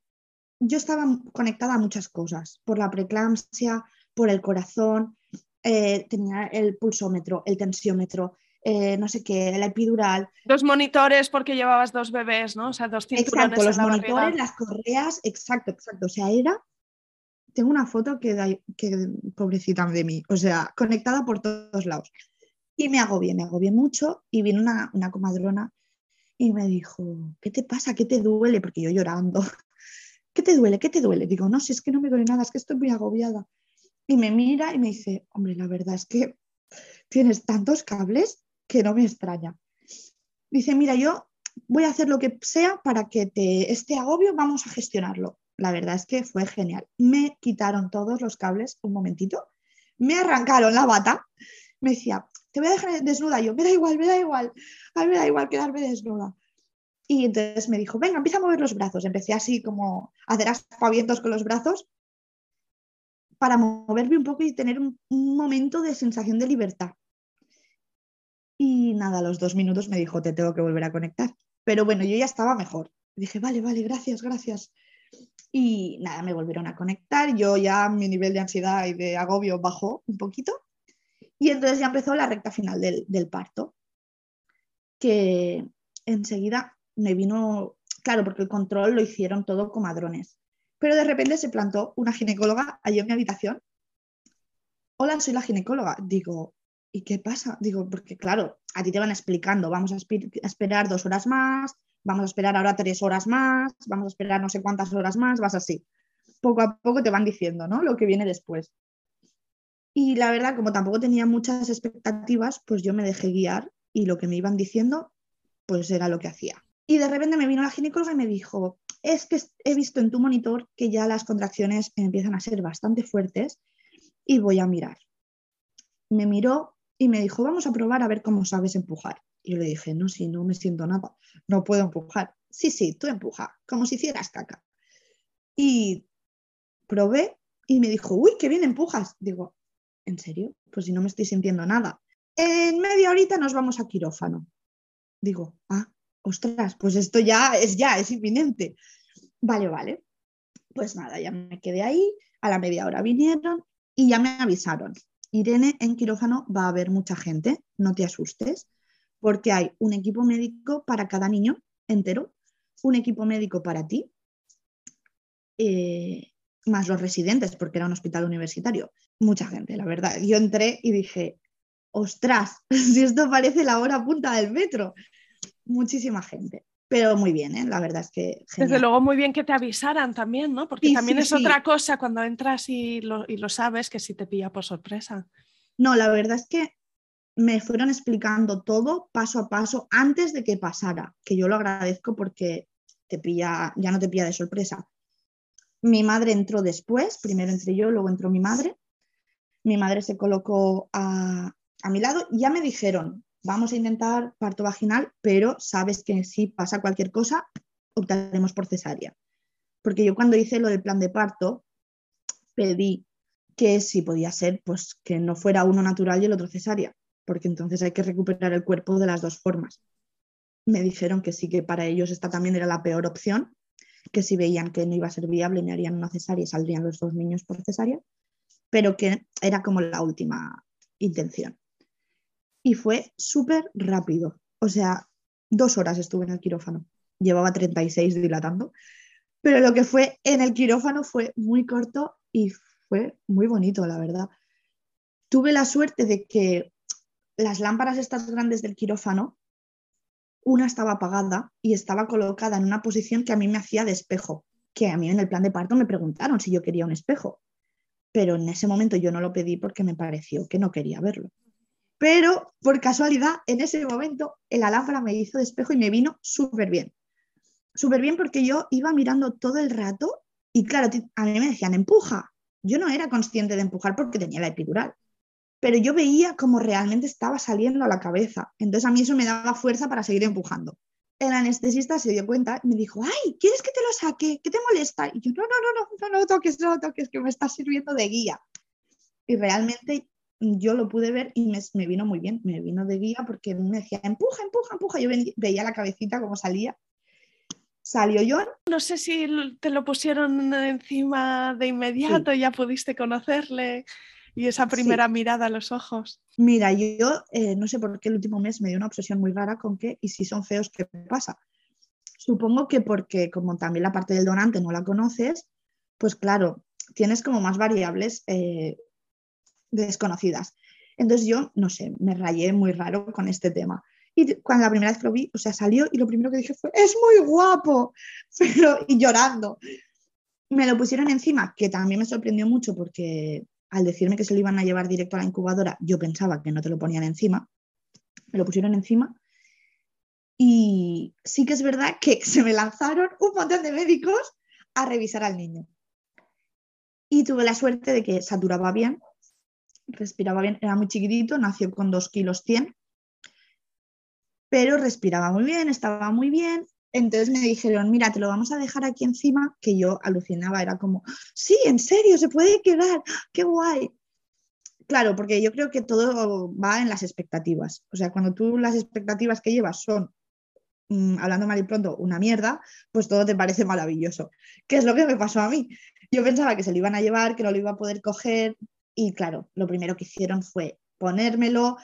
yo estaba conectada a muchas cosas, por la preeclampsia, por el corazón, eh, tenía el pulsómetro, el tensiómetro, eh, no sé qué, la epidural. Dos monitores porque llevabas dos bebés, ¿no? O sea, dos cinturones. Exacto, los monitores, las correas, exacto, exacto. O sea, era. Tengo una foto que, da, que pobrecita de mí, o sea, conectada por todos lados. Y me agobié, me agobié mucho y vino una, una comadrona y me dijo, ¿qué te pasa? ¿Qué te duele? Porque yo llorando. ¿Qué te duele? ¿Qué te duele? Digo, no, si es que no me duele nada, es que estoy muy agobiada y me mira y me dice, hombre, la verdad es que tienes tantos cables que no me extraña. Dice, mira, yo voy a hacer lo que sea para que te, este agobio vamos a gestionarlo. La verdad es que fue genial. Me quitaron todos los cables un momentito, me arrancaron la bata, me decía, te voy a dejar desnuda. yo, me da igual, me da igual, a mí me da igual quedarme desnuda. Y entonces me dijo, venga, empieza a mover los brazos. Empecé así como a hacer aspavientos con los brazos para moverme un poco y tener un, momento de sensación de libertad. Y nada, a los dos minutos me dijo, te tengo que volver a conectar. Pero bueno, yo ya estaba mejor. Dije, vale, vale, gracias, gracias. Y nada, me volvieron a conectar. Yo ya mi nivel de ansiedad y de agobio bajó un poquito. Y entonces ya empezó la recta final del, del parto. Que enseguida me vino, claro, porque el control lo hicieron todo comadrones. Pero de repente se plantó una ginecóloga allí en mi habitación. Hola, soy la ginecóloga. Digo, ¿y qué pasa? Digo, porque claro, a ti te van explicando, vamos a, esperar dos horas más, vamos a esperar ahora tres horas más, vamos a esperar no sé cuántas horas más, vas así. Poco a poco te van diciendo, ¿no? Lo que viene después. Y la verdad, como tampoco tenía muchas expectativas, pues yo me dejé guiar y lo que me iban diciendo, pues era lo que hacía. Y de repente me vino la ginecóloga y me dijo, es que he visto en tu monitor que ya las contracciones empiezan a ser bastante fuertes y voy a mirar. Me miró y me dijo, vamos a probar a ver cómo sabes empujar. Y yo le dije, no, si no me siento nada, no puedo empujar. Sí, sí, tú empuja, como si hicieras caca. Y probé y me dijo, uy, qué bien empujas. Digo, ¿en serio? Pues si no me estoy sintiendo nada. En media horita nos vamos a quirófano. Digo, ah, ostras, pues esto ya es ya, es inminente. Vale, vale. Pues nada, ya me quedé ahí, a la media hora vinieron y ya me avisaron. Irene, en quirófano va a haber mucha gente, no te asustes, porque hay un equipo médico para cada niño entero, un equipo médico para ti, eh, más los residentes, porque era un hospital universitario. Mucha gente, la verdad. Yo entré y dije, ostras, si esto parece la hora punta del metro muchísima gente. Pero muy bien, ¿eh? la verdad es que. Desde luego, muy bien que te avisaran también, ¿no? Porque también es otra cosa cuando entras y lo, y lo sabes que si te pilla por sorpresa. No, la verdad es que me fueron explicando todo paso a paso antes de que pasara, que yo lo agradezco porque te pilla, ya no te pilla de sorpresa. Mi madre entró después, primero entré yo, luego entró mi madre. Mi madre se colocó a, a mi lado y ya me dijeron, vamos a intentar parto vaginal, pero sabes que si pasa cualquier cosa, optaremos por cesárea. Porque yo cuando hice lo del plan de parto, pedí que si podía ser, pues que no fuera uno natural y el otro cesárea, porque entonces hay que recuperar el cuerpo de las dos formas. Me dijeron que sí, que para ellos esta también era la peor opción, que si veían que no iba a ser viable me harían una cesárea y saldrían los dos niños por cesárea, pero que era como la última intención. Y fue súper rápido, o sea, dos horas estuve en el quirófano, llevaba 36 dilatando, pero lo que fue en el quirófano fue muy corto y fue muy bonito, la verdad. Tuve la suerte de que las lámparas estas grandes del quirófano, una estaba apagada y estaba colocada en una posición que a mí me hacía de espejo, que a mí en el plan de parto me preguntaron si yo quería un espejo, pero en ese momento yo no lo pedí porque me pareció que no quería verlo. Pero por casualidad, en ese momento, la lámpara me hizo de espejo y me vino súper bien. Súper bien porque yo iba mirando todo el rato y claro, a mí me decían, empuja, yo no era consciente de empujar porque tenía la epidural, pero yo veía cómo realmente estaba saliendo a la cabeza. Entonces a mí eso me daba fuerza para seguir empujando. El anestesista se dio cuenta y me dijo, ay, ¿quieres que te lo saque? ¿Qué te molesta? Y yo, no, no, no, no, no, no toques, no toques, que me está sirviendo de guía. Y realmente yo lo pude ver y me, me, vino muy bien, me vino de guía porque me decía, empuja, empuja, empuja. Yo veía la cabecita como salía salió John. No sé si te lo pusieron encima de inmediato, ya pudiste conocerle y esa primera mirada a los ojos. Mira, yo eh, no sé por qué el último mes me dio una obsesión muy rara con que, y si son feos, ¿qué pasa? Supongo que porque como también la parte del donante no la conoces, pues claro, tienes como más variables eh, desconocidas. Entonces yo, no sé, me rayé muy raro con este tema. Y cuando la primera vez que lo vi, o sea, salió y lo primero que dije fue, es muy guapo, pero, y llorando. Me lo pusieron encima, que también me sorprendió mucho porque al decirme que se lo iban a llevar directo a la incubadora, yo pensaba que no te lo ponían encima. Me lo pusieron encima. Y sí que es verdad que se me lanzaron un montón de médicos a revisar al niño. Y tuve la suerte de que saturaba bien, respiraba bien, era muy chiquitito, nació con 2 kilos 100 pero respiraba muy bien, estaba muy bien. Entonces me dijeron, mira, te lo vamos a dejar aquí encima, que yo alucinaba, era como, sí, en serio, se puede quedar, qué guay. Claro, porque yo creo que todo va en las expectativas. O sea, cuando tú las expectativas que llevas son, mm, hablando mal y pronto, una mierda, pues todo te parece maravilloso. ¿Qué es lo que me pasó a mí? Yo pensaba que se lo iban a llevar, que no lo iba a poder coger y claro, lo primero que hicieron fue ponérmelo,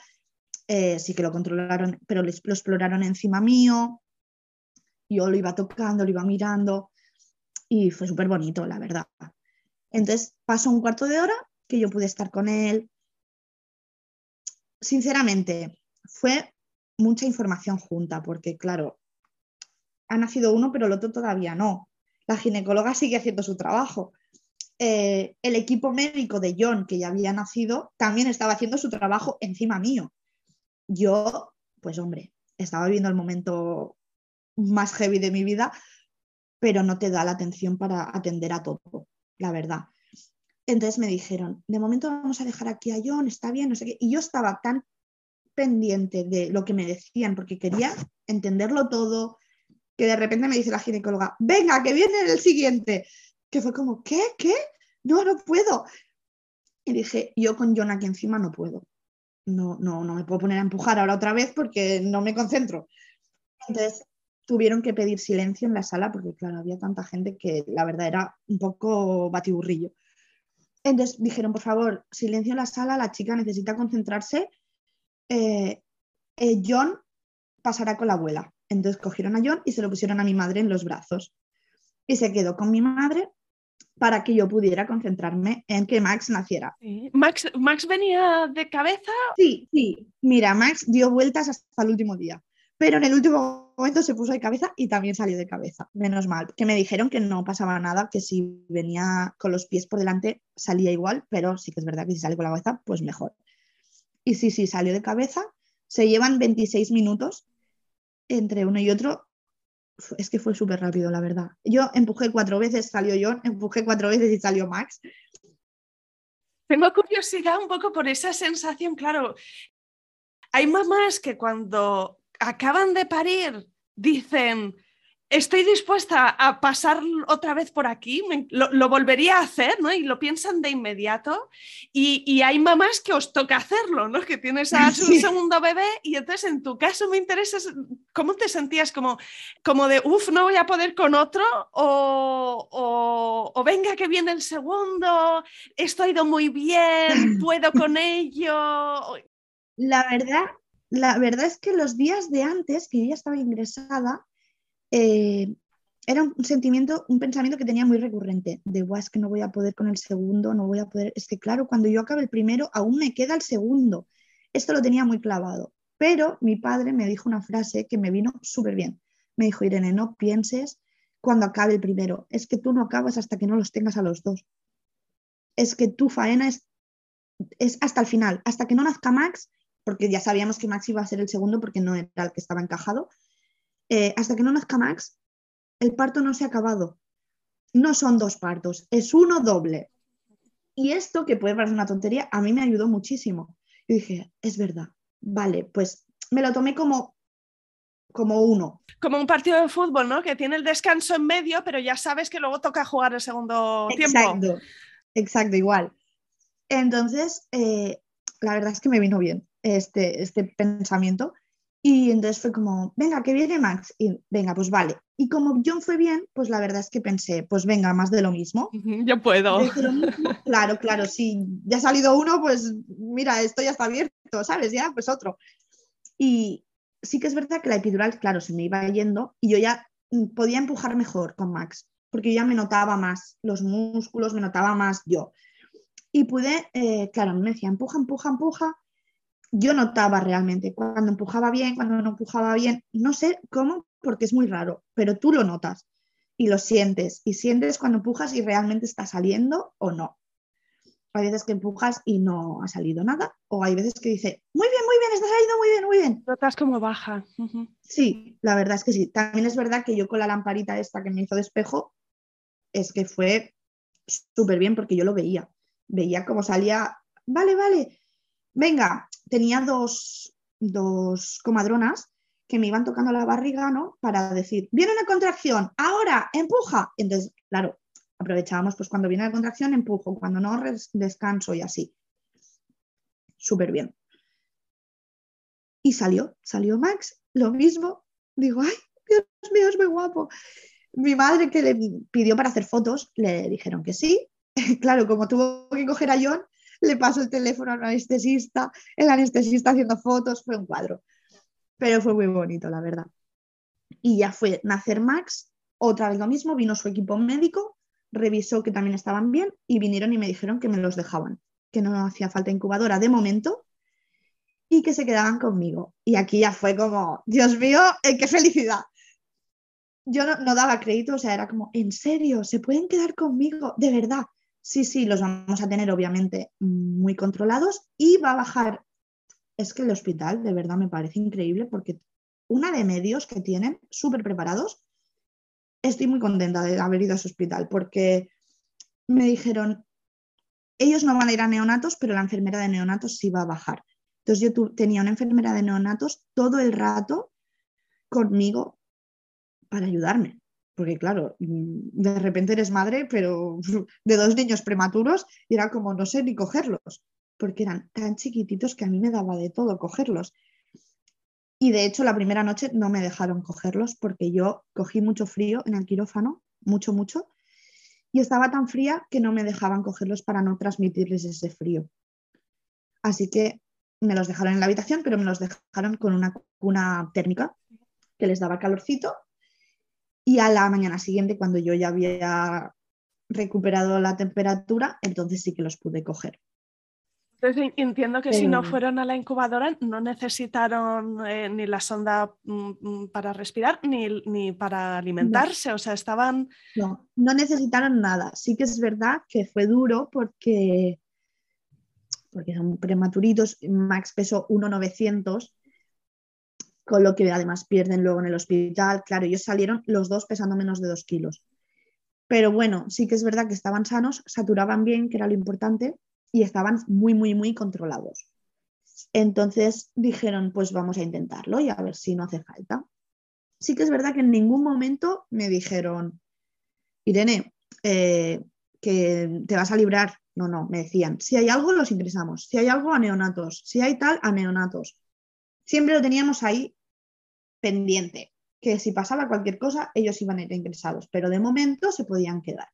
eh, sí que lo controlaron, pero lo exploraron encima mío, yo lo iba tocando, lo iba mirando y fue súper bonito, la verdad. Entonces pasó un cuarto de hora que yo pude estar con él. Sinceramente, fue mucha información junta, porque claro, ha nacido uno, pero el otro todavía no. La ginecóloga sigue haciendo su trabajo. Eh, el equipo médico de John, que ya había nacido, también estaba haciendo su trabajo encima mío yo, pues hombre, estaba viviendo el momento más heavy de mi vida, pero no te da la atención para atender a todo, la verdad. Entonces me dijeron, de momento vamos a dejar aquí a John, está bien, no sé qué. Y yo estaba tan pendiente de lo que me decían, porque quería entenderlo todo, que de repente me dice la ginecóloga, venga, que viene el siguiente. Que fue como, ¿qué? ¿Qué? No, no puedo. Y dije, yo con John aquí encima no puedo no, no, no me puedo poner a empujar ahora otra vez porque no me concentro. Entonces tuvieron que pedir silencio en la sala porque, claro, había tanta gente que la verdad era un poco batiburrillo. Entonces dijeron, por favor, silencio en la sala, la chica necesita concentrarse. Eh, eh, John pasará con la abuela. Entonces cogieron a John y se lo pusieron a mi madre en los brazos. Y se quedó con mi madre para que yo pudiera concentrarme en que Max naciera. ¿Max, ¿Max venía de cabeza? Sí, sí. Mira, Max dio vueltas hasta el último día, pero en el último momento se puso de cabeza y también salió de cabeza. Menos mal, que me dijeron que no pasaba nada, que si venía con los pies por delante salía igual, pero sí que es verdad que si sale con la cabeza, pues mejor. Y sí, sí, salió de cabeza. Se llevan 26 minutos entre uno y otro. Es que fue súper rápido, la verdad. Yo empujé cuatro veces, salió John, empujé cuatro veces y salió Max. Tengo curiosidad un poco por esa sensación, claro. Hay mamás que cuando acaban de parir dicen, estoy dispuesta a pasar otra vez por aquí, lo, volvería a hacer, ¿no? Y lo piensan de inmediato. Y, hay mamás que os toca hacerlo, ¿no? Que tienes a su segundo bebé y entonces en tu caso me interesa cómo te sentías como, como de, uff, no voy a poder con otro o, o, venga que viene el segundo, esto ha ido muy bien, puedo con ello. La verdad, la verdad es que los días de antes, que yo ya estaba ingresada, eh, era un sentimiento, un pensamiento que tenía muy recurrente, de, Guau, es que no voy a poder con el segundo, no voy a poder, es que claro, cuando yo acabe el primero, aún me queda el segundo. Esto lo tenía muy clavado, pero mi padre me dijo una frase que me vino súper bien. Me dijo, Irene, no pienses cuando acabe el primero, es que tú no acabas hasta que no los tengas a los dos. Es que tu faena es, es hasta el final, hasta que no nazca Max, porque ya sabíamos que Max iba a ser el segundo porque no era el que estaba encajado, eh, hasta que no nazca Max, el parto no se ha acabado. No son dos partos, es uno doble. Y esto, que puede parecer una tontería, a mí me ayudó muchísimo. Yo dije, es verdad, vale, pues me lo tomé como, como uno. Como un partido de fútbol, ¿no? Que tiene el descanso en medio, pero ya sabes que luego toca jugar el segundo tiempo. Exacto, exacto, igual. Entonces, eh, la verdad es que me vino bien este, este pensamiento y entonces fue como, venga, que viene Max. Y venga, pues vale. Y como John fue bien, pues la verdad es que pensé, pues venga, más de lo mismo. Yo puedo. claro, claro, sí. Ya ha salido uno, pues mira, esto ya está abierto, ¿sabes? Ya, pues otro. Y sí que es verdad que la epidural, claro, se me iba yendo y yo ya mm, podía empujar mejor con Max, porque ya me notaba más los músculos, me notaba más yo. Y pude, eh, claro, me decía, empuja, empuja, empuja yo notaba realmente cuando empujaba bien, cuando no empujaba bien, no sé cómo, porque es muy raro, pero tú lo notas y lo sientes y sientes cuando empujas y realmente está saliendo o no. Hay veces que empujas y no ha salido nada, o hay veces que dice, muy bien, muy bien, está saliendo muy bien, muy bien. Notas como baja. Sí, la verdad es que sí. También es verdad que yo con la lamparita esta que me hizo de espejo, es que fue súper bien porque yo lo veía. Veía cómo salía, vale, vale, venga, tenía dos, comadronas que me iban tocando la barriga, ¿no? Para decir, viene una contracción, ahora, empuja. Entonces, claro, aprovechábamos, pues cuando viene la contracción, empujo, cuando no, descanso y así. Súper bien. Y salió, salió Max, lo mismo. Digo, ay, Dios mío, es muy guapo. Mi madre que le pidió para hacer fotos, le dijeron que sí. claro, como tuvo que coger a John, le paso el teléfono al anestesista, el anestesista haciendo fotos, fue un cuadro. Pero fue muy bonito, la verdad. Y ya fue nacer Max, otra vez lo mismo, vino su equipo médico, revisó que también estaban bien y vinieron y me dijeron que me los dejaban, que no hacía falta incubadora de momento y que se quedaban conmigo. Y aquí ya fue como, Dios mío, eh, qué felicidad. Yo no, no, daba crédito, o sea, era como, ¿en serio? ¿Se pueden quedar conmigo? De verdad. Sí, sí, los vamos a tener obviamente muy controlados y va a bajar. Es que el hospital de verdad me parece increíble porque una de medios que tienen súper preparados. Estoy muy contenta de haber ido a ese hospital porque me dijeron, ellos no van a ir a neonatos, pero la enfermera de neonatos sí va a bajar. Entonces yo tenía una enfermera de neonatos todo el rato conmigo para ayudarme porque claro, mm, de repente eres madre, pero de dos niños prematuros y era como no sé ni cogerlos, porque eran tan chiquititos que a mí me daba de todo cogerlos. Y de hecho la primera noche no me dejaron cogerlos porque yo cogí mucho frío en el quirófano, mucho, mucho, y estaba tan fría que no me dejaban cogerlos para no transmitirles ese frío. Así que me los dejaron en la habitación, pero me los dejaron con una cuna térmica que les daba calorcito y a la mañana siguiente, cuando yo ya había recuperado la temperatura, entonces sí que los pude coger. Entonces entiendo que si no fueron a la incubadora no necesitaron eh, ni la sonda mm, mm, para respirar ni, para alimentarse, o sea, estaban... No, no necesitaron nada. Sí que es verdad que fue duro porque porque son prematuritos. Max pesó 1,900, con lo que además pierden luego en el hospital. Claro, ellos salieron los dos pesando menos de 2 kilos. Pero bueno, sí que es verdad que estaban sanos, saturaban bien, que era lo importante, y estaban muy, muy, muy controlados. Entonces dijeron, pues vamos a intentarlo y a ver si no hace falta. Sí que es verdad que en ningún momento me dijeron, Irene, eh, que te vas a librar. No, no, me decían, si hay algo, los ingresamos. Si hay algo, a neonatos. Si hay tal, a neonatos. Siempre lo teníamos ahí pendiente, que si pasaba cualquier cosa, ellos iban a ir ingresados, pero de momento se podían quedar.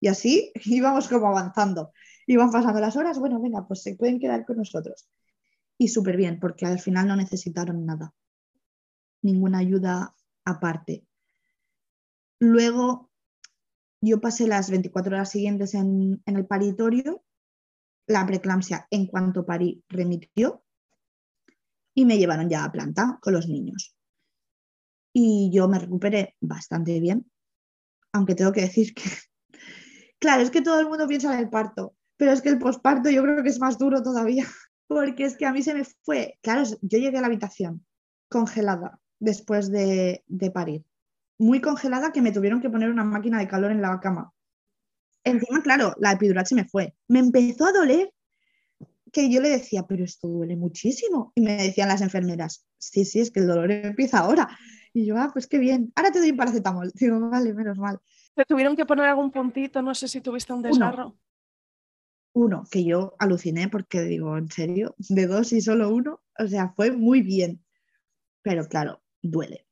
Y así íbamos como avanzando. Iban pasando las horas, bueno, venga, pues se pueden quedar con nosotros. Y súper bien, porque al final no necesitaron nada, ninguna ayuda aparte. Luego yo pasé las 24 horas siguientes en, el paritorio, la preeclampsia en cuanto parí remitió y me llevaron ya a planta con los niños. Y yo me recuperé bastante bien, aunque tengo que decir que, claro, es que todo el mundo piensa en el parto, pero es que el posparto yo creo que es más duro todavía, porque es que a mí se me fue, claro, yo llegué a la habitación congelada después de parir muy congelada que me tuvieron que poner una máquina de calor en la cama. Encima, claro, la epidural se me fue. Me empezó a doler que yo le decía, pero esto duele muchísimo. Y me decían las enfermeras, sí, sí, es que el dolor empieza ahora. Y yo, ah, pues qué bien, ahora te doy un paracetamol. Digo, vale, menos mal. ¿Te tuvieron que poner algún puntito? No sé si tuviste un desgarro. Uno, que yo aluciné porque digo, en serio, de dos y solo uno, o sea, fue muy bien. Pero claro, duele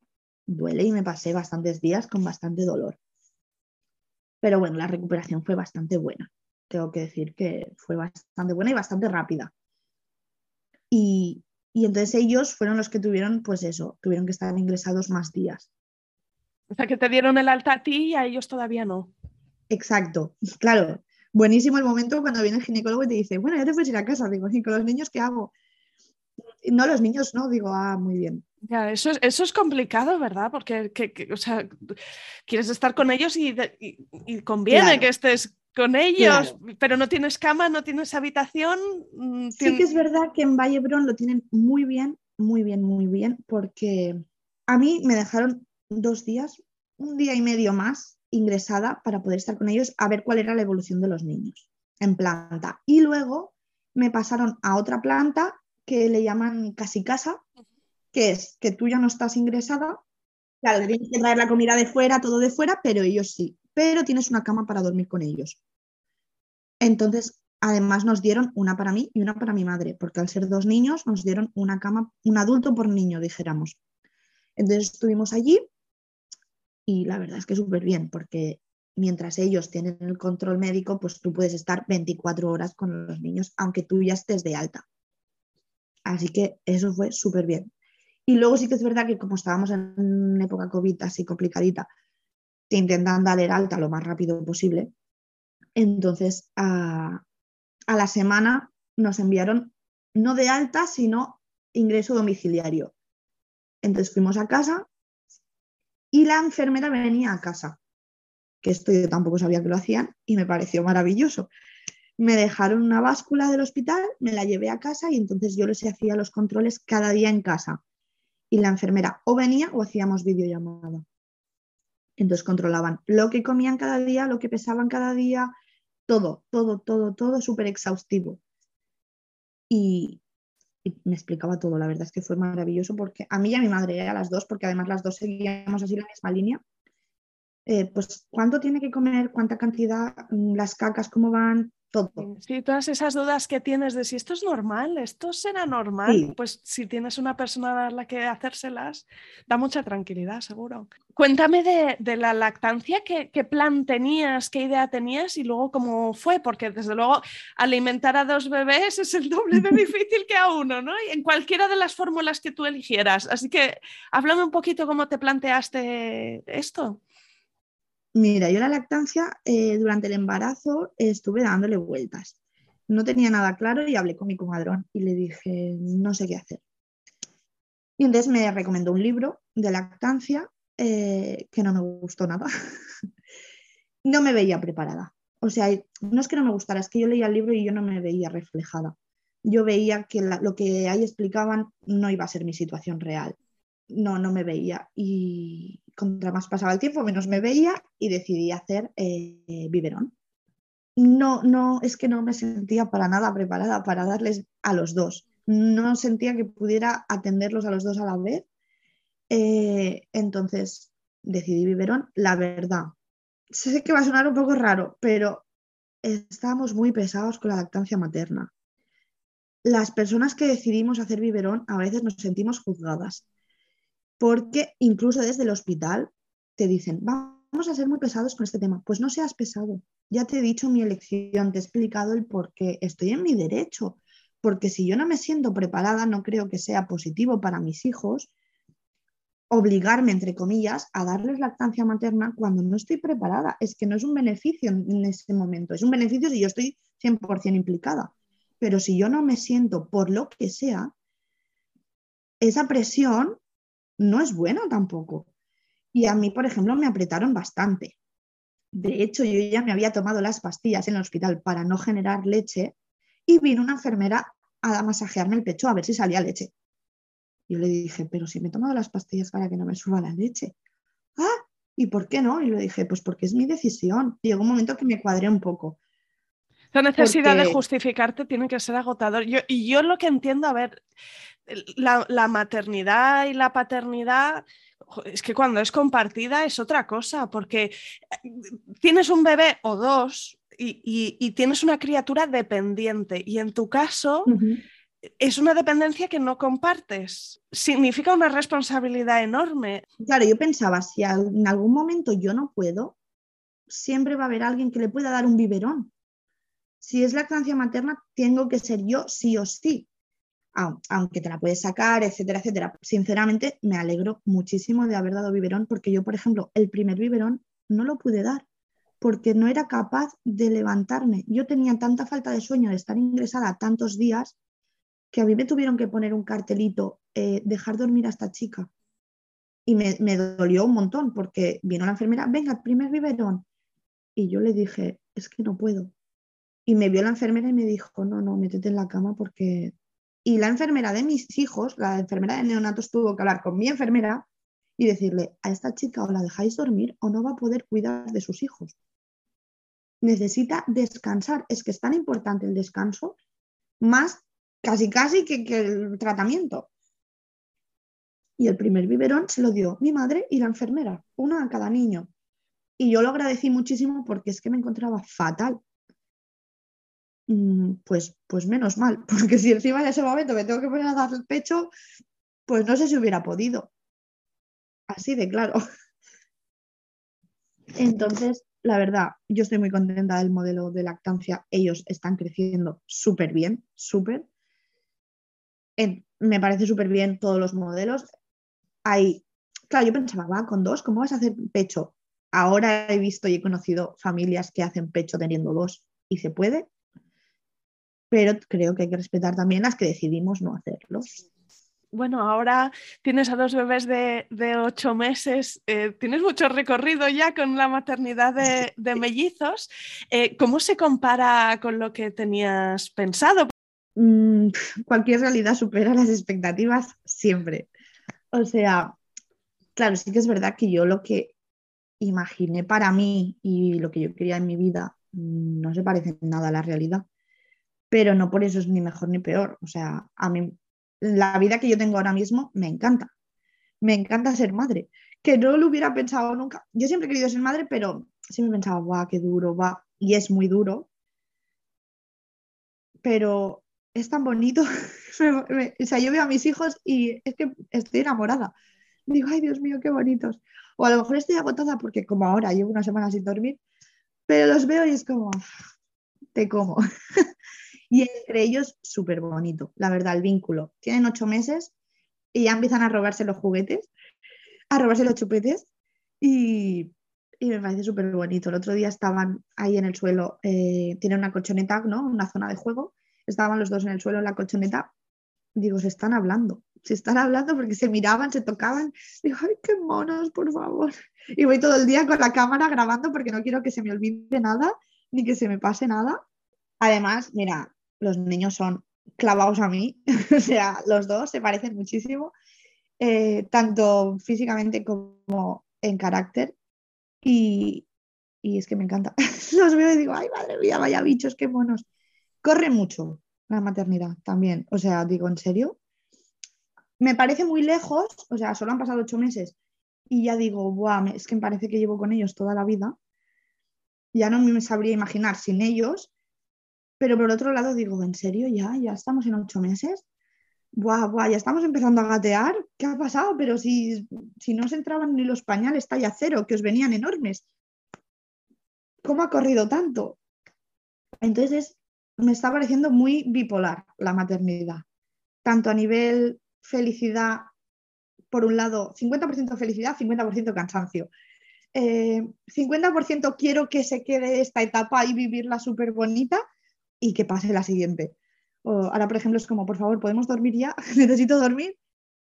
duele y me pasé bastantes días con bastante dolor. Pero bueno, la recuperación fue bastante buena. Tengo que decir que fue bastante buena y bastante rápida. Y, entonces ellos fueron los que tuvieron, pues eso, tuvieron que estar ingresados más días. O sea, que te dieron el alta a ti y a ellos todavía no. Exacto, claro. Buenísimo el momento cuando viene el ginecólogo y te dice, bueno, ya te puedes ir a casa. Digo, ¿y con los niños qué hago? No, los niños no, digo, ah, muy bien. Ya, eso es, eso es complicado, ¿verdad? Porque o sea, quieres estar con ellos y, conviene que estés con ellos, pero no tienes cama, no tienes habitación. Mm, sí que es verdad que en Vallebrón lo tienen muy bien, muy bien, muy bien, porque a mí me dejaron dos días, un día y medio más ingresada para poder estar con ellos a ver cuál era la evolución de los niños en planta. Y luego me pasaron a otra planta que le llaman casi casa, que es que tú ya no estás ingresada, claro, tienes que traer la comida de fuera, todo de fuera, pero ellos sí, pero tienes una cama para dormir con ellos. Entonces, además nos dieron una para mí y una para mi madre, porque al ser dos niños nos dieron una cama, un adulto por niño, dijéramos. Entonces estuvimos allí y la verdad es que súper bien, porque mientras ellos tienen el control médico, pues tú puedes estar 24 horas con los niños, aunque tú ya estés de alta. Así que eso fue súper bien. Y luego sí que es verdad que como estábamos en época COVID así complicadita, te intentan dar alta lo más rápido posible. Entonces, a, la semana nos enviaron no de alta, sino ingreso domiciliario. Entonces fuimos a casa y la enfermera venía a casa, que esto yo tampoco sabía que lo hacían y me pareció maravilloso. Me dejaron una báscula del hospital, me la llevé a casa y entonces yo les hacía los controles cada día en casa y la enfermera o venía o hacíamos videollamada. Entonces controlaban lo que comían cada día, lo que pesaban cada día, todo, todo, todo, todo súper exhaustivo. Y, me explicaba todo, la verdad es que fue maravilloso porque a mí y a mi madre, ¿eh? a las dos, porque además las dos seguíamos así la misma línea. Eh, pues cuánto tiene que comer, cuánta cantidad, mm, las cacas, cómo van, Sí, todas esas dudas que tienes de si esto es normal, esto será normal, pues si tienes una persona a la que hacérselas, da mucha tranquilidad, seguro. Cuéntame de, la lactancia, ¿qué, plan tenías, qué idea tenías y luego cómo fue, porque desde luego alimentar a dos bebés es el doble de difícil que a uno, ¿no? en cualquiera de las fórmulas que tú eligieras. Así que háblame un poquito cómo te planteaste esto. Mira, yo la lactancia eh, durante el embarazo estuve dándole vueltas. No tenía nada claro y hablé con mi comadrón y le dije, no sé qué hacer. Y entonces me recomendó un libro de lactancia eh, que no me gustó nada. no me veía preparada. o sea, no es que no me gustara, es que yo leía el libro y yo no me veía reflejada. Yo veía que lo que ahí explicaban no iba a ser mi situación real. No, no me veía. Y contra más pasaba el tiempo, menos me veía y decidí hacer eh, biberón. No, no, es que no me sentía para nada preparada para darles a los dos. No sentía que pudiera atenderlos a los dos a la vez. Eh, entonces decidí biberón. La verdad, sé que va a sonar un poco raro, pero estamos muy pesados con la lactancia materna. Las personas que decidimos hacer biberón a veces nos sentimos juzgadas, porque incluso desde el hospital te dicen, vamos a ser muy pesados con este tema. Pues no seas pesado, ya te he dicho mi elección, te he explicado el por qué, estoy en mi derecho, porque si yo no me siento preparada, no creo que sea positivo para mis hijos obligarme, entre comillas, a darles lactancia materna cuando no estoy preparada. Es que no es un beneficio en ese momento, es un beneficio si yo estoy 100% implicada. Pero si yo no me siento por lo que sea, esa presión no es buena tampoco. Y a mí, por ejemplo, me apretaron bastante. De hecho, yo ya me había tomado las pastillas en el hospital para no generar leche y vino una enfermera a masajearme el pecho a ver si salía leche. Yo le dije, pero si me he tomado las pastillas para que no me suba la leche. Ah, ¿y por qué no? Y le dije, pues porque es mi decisión. Llegó un momento que me cuadré un poco. La necesidad de justificarte tiene que ser agotador. y yo lo que entiendo, a ver, la, la, maternidad y la paternidad, es que cuando es compartida es otra cosa, porque eh, tienes un bebé o dos y, y, tienes una criatura dependiente. Y en tu caso, es una dependencia que no compartes. Significa una responsabilidad enorme. Claro, yo pensaba, si en algún momento yo no puedo, siempre va a haber alguien que le pueda dar un biberón. Si es lactancia materna, tengo que ser yo sí o sí, aunque te la puedes sacar, etcétera, etcétera. Sinceramente, me alegro muchísimo de haber dado biberón porque yo, por ejemplo, el primer biberón no lo pude dar porque no era capaz de levantarme. Yo tenía tanta falta de sueño de estar ingresada tantos días que a mí me tuvieron que poner un cartelito, eh, dejar dormir a esta chica. Y me, dolió un montón porque vino la enfermera, venga, primer biberón. Y yo le dije, es que no puedo. Y me vio la enfermera y me dijo, no, no, métete en la cama porque... Y la enfermera de mis hijos, la enfermera de neonatos, tuvo que hablar con mi enfermera y decirle, a esta chica o la dejáis dormir o no va a poder cuidar de sus hijos. Necesita descansar. Es que es tan importante el descanso, más casi casi que, el tratamiento. Y el primer biberón se lo dio mi madre y la enfermera, una a cada niño. Y yo lo agradecí muchísimo porque es que me encontraba fatal. Mm, pues, pues menos mal, porque si encima en ese momento me tengo que poner a dar el pecho, pues no sé si hubiera podido. Así de claro. Entonces, la verdad, yo estoy muy contenta del modelo de lactancia. Ellos están creciendo súper bien, súper me parece súper bien todos los modelos. Hay, claro, yo pensaba, va, con dos, ¿cómo vas a hacer pecho? Ahora he visto y he conocido familias que hacen pecho teniendo dos y se puede, pero creo que hay que respetar también las que decidimos no hacerlo. Bueno, ahora tienes a dos bebés de, ocho meses, eh, tienes mucho recorrido ya con la maternidad de, mellizos. Eh, ¿Cómo se compara con lo que tenías pensado? Mm, cualquier realidad supera las expectativas siempre. O sea, claro, sí que es verdad que yo lo que imaginé para mí y lo que yo quería en mi vida mm, no se parece nada a la realidad, pero no por eso es ni mejor ni peor. O sea, a mí la vida que yo tengo ahora mismo me encanta. Me encanta ser madre, que no lo hubiera pensado nunca. Yo siempre he querido ser madre, pero siempre pensaba, guau, qué duro, va, y es muy duro. Pero es tan bonito. o sea, yo veo a mis hijos y es que estoy enamorada. Digo, ay Dios mío, qué bonitos. O a lo mejor estoy agotada porque como ahora llevo una semana sin dormir, pero los veo y es como, te como. y entre ellos, súper bonito, la verdad, el vínculo. Tienen ocho meses y ya empiezan a robarse los juguetes, a robarse los chupetes y, me parece súper bonito. El otro día estaban ahí en el suelo, eh, tienen una colchoneta, ¿no? Una zona de juego estaban los dos en el suelo en la colchoneta, digo, se están hablando, se están hablando porque se miraban, se tocaban, digo, ay, qué monos, por favor. Y voy todo el día con la cámara grabando porque no quiero que se me olvide nada ni que se me pase nada. Además, mira, los niños son clavados a mí, o sea, los dos se parecen muchísimo, eh, tanto físicamente como en carácter. Y, y es que me encanta. Los veo y digo, ay, madre mía, vaya bichos, qué monos. Corre mucho la maternidad también. O sea, digo, ¿en serio? Me parece muy lejos, o sea, solo han pasado ocho meses y ya digo, Buah, es que me parece que llevo con ellos toda la vida. Ya no me sabría imaginar sin ellos, pero por otro lado digo, ¿en serio ya? ¿Ya estamos en ocho meses? Buah, buah, ya estamos empezando a gatear. ¿Qué ha pasado? Pero si, si no se entraban ni los pañales talla cero, que os venían enormes. ¿Cómo ha corrido tanto? Entonces me está pareciendo muy bipolar la maternidad, tanto a nivel felicidad, por un lado, 50% felicidad, 50% cansancio. 50% eh, quiero que se quede esta etapa y vivirla súper bonita y que pase la siguiente. ahora, por ejemplo, es como, por favor, ¿podemos dormir ya? Necesito dormir.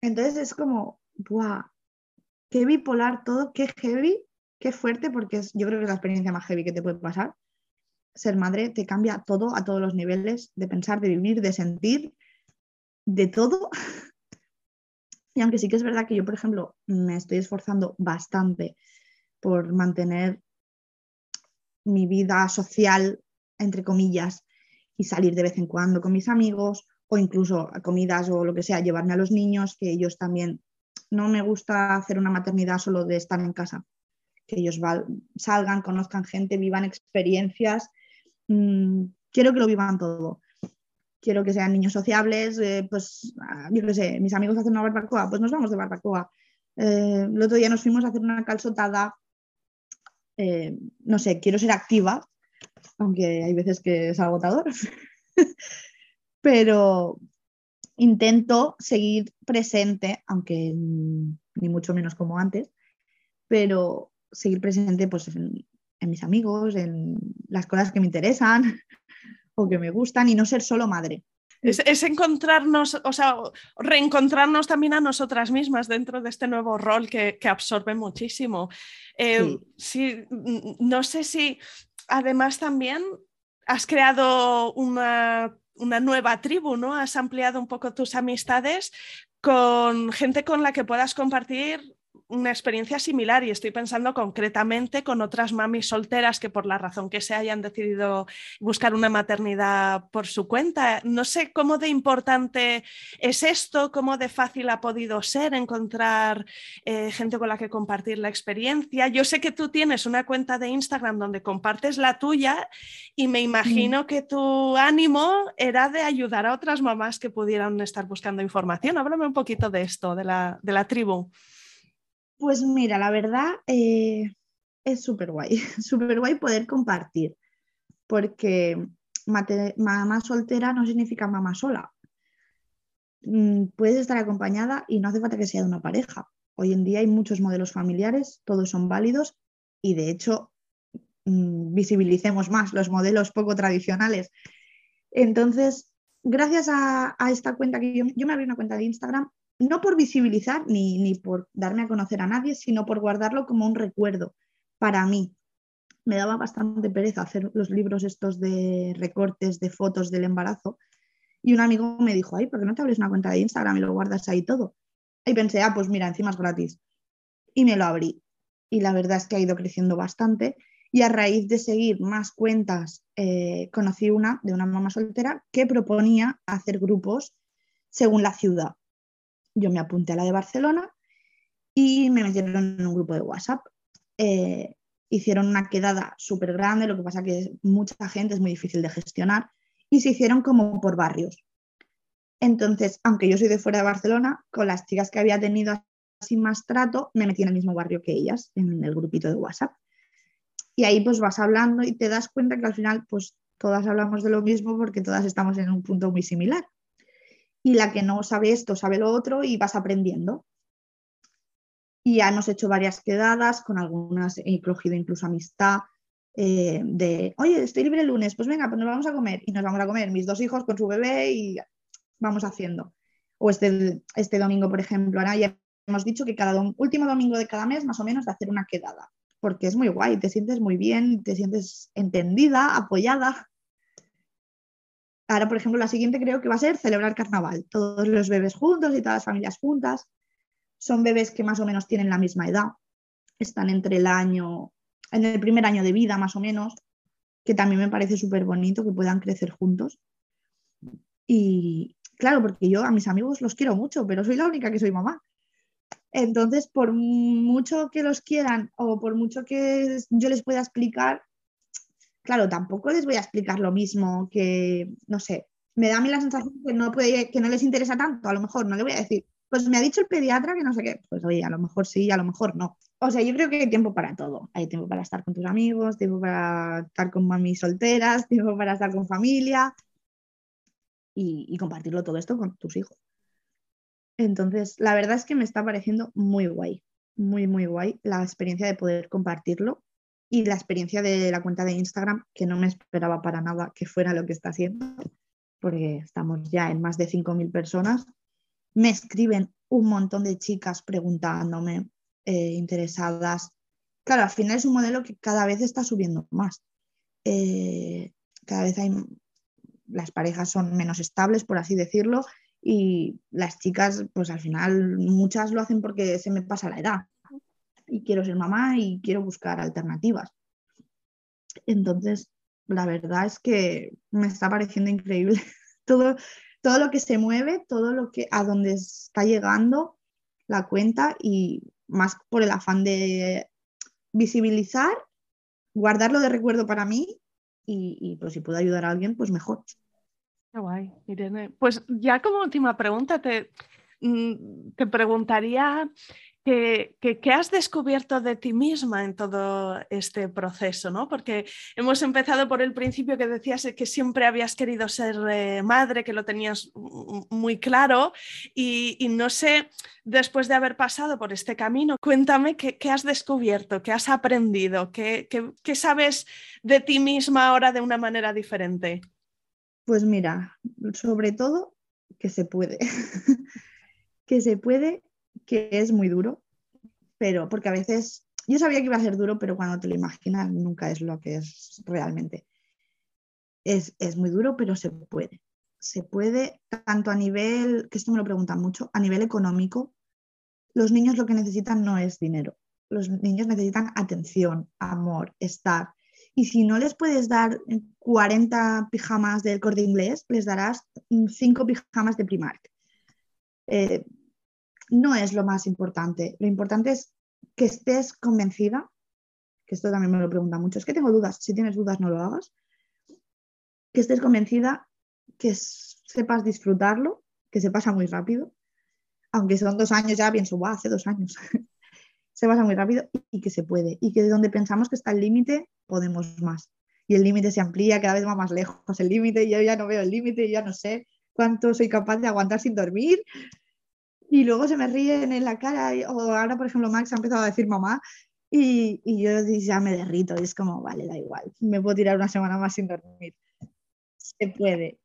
Entonces es como, ¡buah! Qué bipolar todo, qué heavy, qué fuerte, porque es, yo creo que es la experiencia más heavy que te puede pasar ser madre te cambia todo a todos los niveles, de pensar, de vivir, de sentir, de todo. Y aunque sí que es verdad que yo, por ejemplo, me estoy esforzando bastante por mantener mi vida social, entre comillas, y salir de vez en cuando con mis amigos o incluso a comidas o lo que sea, llevarme a los niños, que ellos también, no me gusta hacer una maternidad solo de estar en casa, que ellos salgan, conozcan gente, vivan experiencias Mm, quiero que lo vivan todo. Quiero que sean niños sociables, eh, pues ah, yo qué sé, mis amigos hacen una barbacoa, pues nos vamos de barbacoa. Eh, el otro día nos fuimos a hacer una calzotada, eh, no sé, quiero ser activa, aunque hay veces que es agotador, pero intento seguir presente, aunque ni mucho menos como antes, pero seguir presente pues, en mis amigos, en las cosas que me interesan o que me gustan y no ser solo madre. Es, encontrarnos, o sea, reencontrarnos también a nosotras mismas dentro de este nuevo rol que, absorbe muchísimo. Eh, no sé si además también has creado una, una, nueva tribu, ¿no? Has ampliado un poco tus amistades con gente con la que puedas compartir una experiencia similar y estoy pensando concretamente con otras mamis solteras que por la razón que se hayan decidido buscar una maternidad por su cuenta. No sé cómo de importante es esto, cómo de fácil ha podido ser encontrar eh, gente con la que compartir la experiencia. Yo sé que tú tienes una cuenta de Instagram donde compartes la tuya y me imagino que tu ánimo era de ayudar a otras mamás que pudieran estar buscando información. Háblame un poquito de esto, de la, de la tribu. Pues mira, la verdad eh, es súper guay, súper guay poder compartir, porque mamá soltera no significa mamá sola. Mm, puedes estar acompañada y no hace falta que sea de una pareja. Hoy en día hay muchos modelos familiares, todos son válidos y de hecho mm, visibilicemos más los modelos poco tradicionales. Entonces, gracias a, esta cuenta que yo, yo me abrí una cuenta de Instagram no por visibilizar ni, por darme a conocer a nadie, sino por guardarlo como un recuerdo para mí. Me daba bastante pereza hacer los libros estos de recortes de fotos del embarazo y un amigo me dijo, ay, ¿por qué no te abres una cuenta de Instagram y lo guardas ahí todo? Y pensé, ah, pues mira, encima es gratis. Y me lo abrí. Y la verdad es que ha ido creciendo bastante. Y a raíz de seguir más cuentas, eh, conocí una de una mamá soltera que proponía hacer grupos según la ciudad yo me apunté a la de Barcelona y me metieron en un grupo de WhatsApp. Eh, hicieron una quedada súper grande, lo que pasa que mucha gente es muy difícil de gestionar y se hicieron como por barrios. Entonces, aunque yo soy de fuera de Barcelona, con las chicas que había tenido así más trato, me metí en el mismo barrio que ellas, en el grupito de WhatsApp. Y ahí pues vas hablando y te das cuenta que al final pues todas hablamos de lo mismo porque todas estamos en un punto muy similar y la que no sabe esto sabe lo otro y vas aprendiendo. Y ya hemos hecho varias quedadas, con algunas he cogido incluso amistad eh, de, oye, estoy libre el lunes, pues venga, pues nos vamos a comer. Y nos vamos a comer mis dos hijos con su bebé y vamos haciendo. O este, este domingo, por ejemplo, ahora ya hemos dicho que cada último domingo de cada mes más o menos de hacer una quedada. porque es muy guay, te sientes muy bien, te sientes entendida, apoyada. Ahora, por ejemplo, la siguiente creo que va a ser celebrar carnaval, todos los bebés juntos y todas las familias juntas. Son bebés que más o menos tienen la misma edad, están entre el año, en el primer año de vida más o menos, que también me parece súper bonito que puedan crecer juntos. Y claro, porque yo a mis amigos los quiero mucho, pero soy la única que soy mamá. Entonces, por mucho que los quieran o por mucho que yo les pueda explicar, claro, tampoco les voy a explicar lo mismo que, no sé, me da a mí la sensación que no, que no les interesa tanto, a lo mejor no le voy a decir, pues me ha dicho el pediatra que no sé qué, pues oye, a lo mejor sí, a lo mejor no. O sea, yo creo que hay tiempo para todo. Hay tiempo para estar con tus amigos, tiempo para estar con mami solteras, tiempo para estar con familia y, y compartirlo todo esto con tus hijos. Entonces, la verdad es que me está pareciendo muy guay, muy, muy guay la experiencia de poder compartirlo y la experiencia de la cuenta de Instagram, que no me esperaba para nada que fuera lo que está haciendo, porque estamos ya en más de 5.000 personas. Me escriben un montón de chicas preguntándome, eh, interesadas. Claro, al final es un modelo que cada vez está subiendo más. Eh, cada vez hay, las parejas son menos estables, por así decirlo, y las chicas, pues al final muchas lo hacen porque se me pasa la edad y quiero ser mamá y quiero buscar alternativas. Entonces, la verdad es que me está pareciendo increíble todo, todo lo que se mueve, todo lo que a donde está llegando la cuenta y más por el afán de visibilizar, guardarlo de recuerdo para mí y, pues si puedo ayudar a alguien, pues mejor. Qué guay, Irene. Pues ya como última pregunta te, mm, te preguntaría ¿Qué, has descubierto de ti misma en todo este proceso? ¿no? Porque hemos empezado por el principio que decías que siempre habías querido ser eh, madre, que lo tenías muy claro y, no sé, después de haber pasado por este camino, cuéntame qué, has descubierto, qué has aprendido, qué, qué sabes de ti misma ahora de una manera diferente. Pues mira, sobre todo que se puede, que se puede, que es muy duro, pero porque a veces yo sabía que iba a ser duro, pero cuando te lo imaginas nunca es lo que es realmente. Es, es muy duro, pero se puede. Se puede, tanto a nivel, que esto me lo preguntan mucho, a nivel económico, los niños lo que necesitan no es dinero, los niños necesitan atención, amor, estar. Y si no les puedes dar 40 pijamas del corte inglés, les darás 5 pijamas de Primark. Eh, no es lo más importante. Lo importante es que estés convencida, que esto también me lo pregunta mucho, es que tengo dudas, si tienes dudas no lo hagas, que estés convencida, que sepas disfrutarlo, que se pasa muy rápido, aunque son dos años ya, pienso, wow, hace dos años, se pasa muy rápido y que se puede, y que de donde pensamos que está el límite, podemos más. Y el límite se amplía, cada vez va más lejos el límite, yo ya no veo el límite, ya no sé cuánto soy capaz de aguantar sin dormir. Y luego se me ríen en la cara, o ahora, por ejemplo, Max ha empezado a decir mamá, y, y, yo ya me derrito, y es como, vale, da igual, me puedo tirar una semana más sin dormir. Se puede.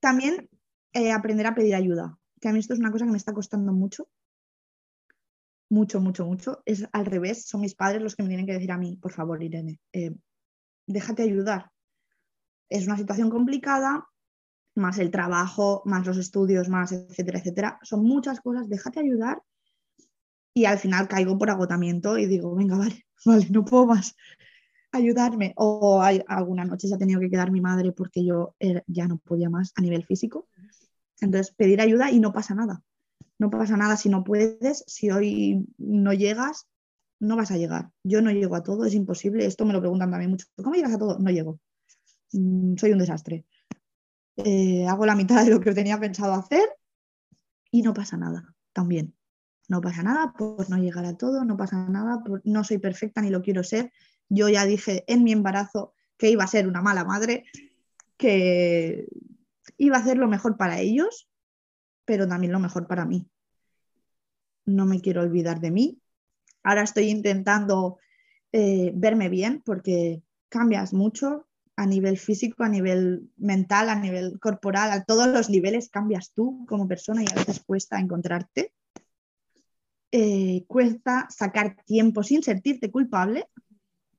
También eh, aprender a pedir ayuda, que a mí esto es una cosa que me está costando mucho, mucho, mucho, mucho. Es al revés, son mis padres los que me tienen que decir a mí, por favor, Irene, eh, déjate ayudar. Es una situación complicada, más el trabajo, más los estudios, más etcétera, etcétera. Son muchas cosas, déjate ayudar. Y al final caigo por agotamiento y digo, venga, vale, vale, no puedo más ayudarme. O hay, alguna noche se ha tenido que quedar mi madre porque yo ya no podía más a nivel físico. Entonces, pedir ayuda y no pasa nada. No pasa nada si no puedes, si hoy no llegas, no vas a llegar. Yo no llego a todo, es imposible. Esto me lo preguntan también mucho. ¿Cómo llegas a todo? No llego. Mm, soy un desastre. Eh, hago la mitad de lo que tenía pensado hacer y no pasa nada también. No pasa nada por no llegar a todo, no pasa nada, por, no soy perfecta ni lo quiero ser. Yo ya dije en mi embarazo que iba a ser una mala madre, que iba a hacer lo mejor para ellos, pero también lo mejor para mí. No me quiero olvidar de mí. Ahora estoy intentando eh, verme bien porque cambias mucho a nivel físico, a nivel mental, a nivel corporal, a todos los niveles cambias tú como persona y a veces cuesta encontrarte. Eh, cuesta sacar tiempo sin sentirte culpable,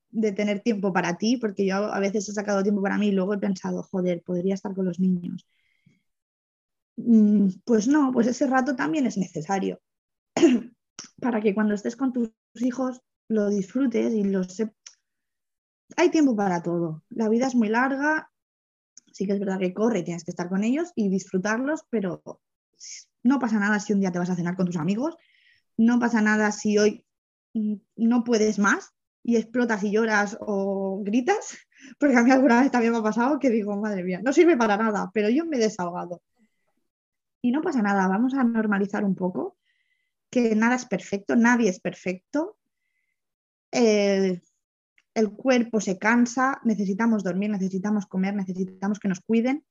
de tener tiempo para ti, porque yo a veces he sacado tiempo para mí y luego he pensado, joder, podría estar con los niños. Mm, pues no, pues ese rato también es necesario para que cuando estés con tus hijos lo disfrutes y lo Hay tiempo para todo. La vida es muy larga, sí que es verdad que corre tienes que estar con ellos y disfrutarlos, pero no pasa nada si un día te vas a cenar con tus amigos, no pasa nada si hoy mm, no puedes más y explotas y lloras o gritas, porque a mí alguna vez también me ha pasado que digo, madre mía, no sirve para nada, pero yo me he desahogado. Y no pasa nada, vamos a normalizar un poco que nada es perfecto, nadie es perfecto. El cuerpo se cansa, necesitamos dormir, necesitamos comer, necesitamos que nos cuiden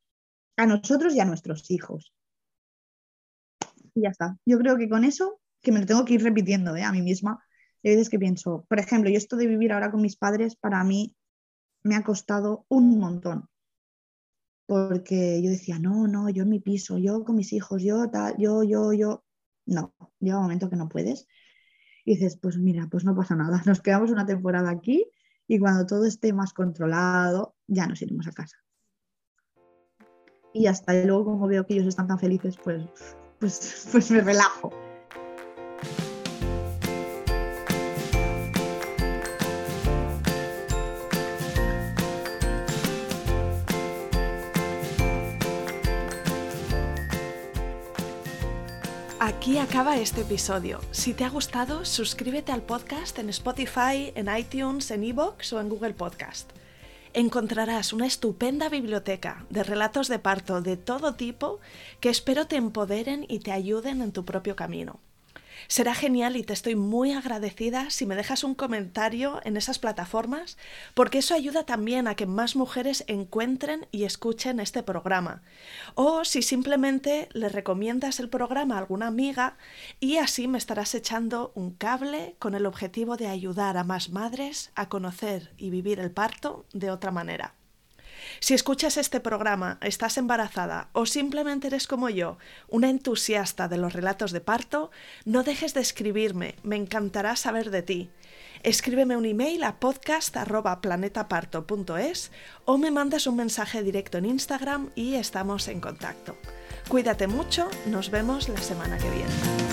a nosotros y a nuestros hijos. Y ya está. Yo creo que con eso, que me lo tengo que ir repitiendo ¿eh? a mí misma, hay veces que pienso, por ejemplo, yo esto de vivir ahora con mis padres, para mí me ha costado un montón. Porque yo decía, no, no, yo en mi piso, yo con mis hijos, yo tal, yo, yo, yo. No, llega un momento que no puedes. Y dices, pues mira, pues no pasa nada, nos quedamos una temporada aquí y cuando todo esté más controlado, ya nos iremos a casa. Y hasta luego, como veo que ellos están tan felices, pues, pues, pues me relajo. Aquí acaba este episodio. Si te ha gustado, suscríbete al podcast en Spotify, en iTunes, en Evox o en Google Podcast. Encontrarás una estupenda biblioteca de relatos de parto de todo tipo que espero te empoderen y te ayuden en tu propio camino. Será genial y te estoy muy agradecida si me dejas un comentario en esas plataformas, porque eso ayuda también a que más mujeres encuentren y escuchen este programa. O si simplemente le recomiendas el programa a alguna amiga y así me estarás echando un cable con el objetivo de ayudar a más madres a conocer y vivir el parto de otra manera. Si escuchas este programa, estás embarazada o simplemente eres como yo, una entusiasta de los relatos de parto, no dejes de escribirme, me encantará saber de ti. Escríbeme un email a podcast.planetaparto.es o me mandas un mensaje directo en Instagram y estamos en contacto. Cuídate mucho, nos vemos la semana que viene.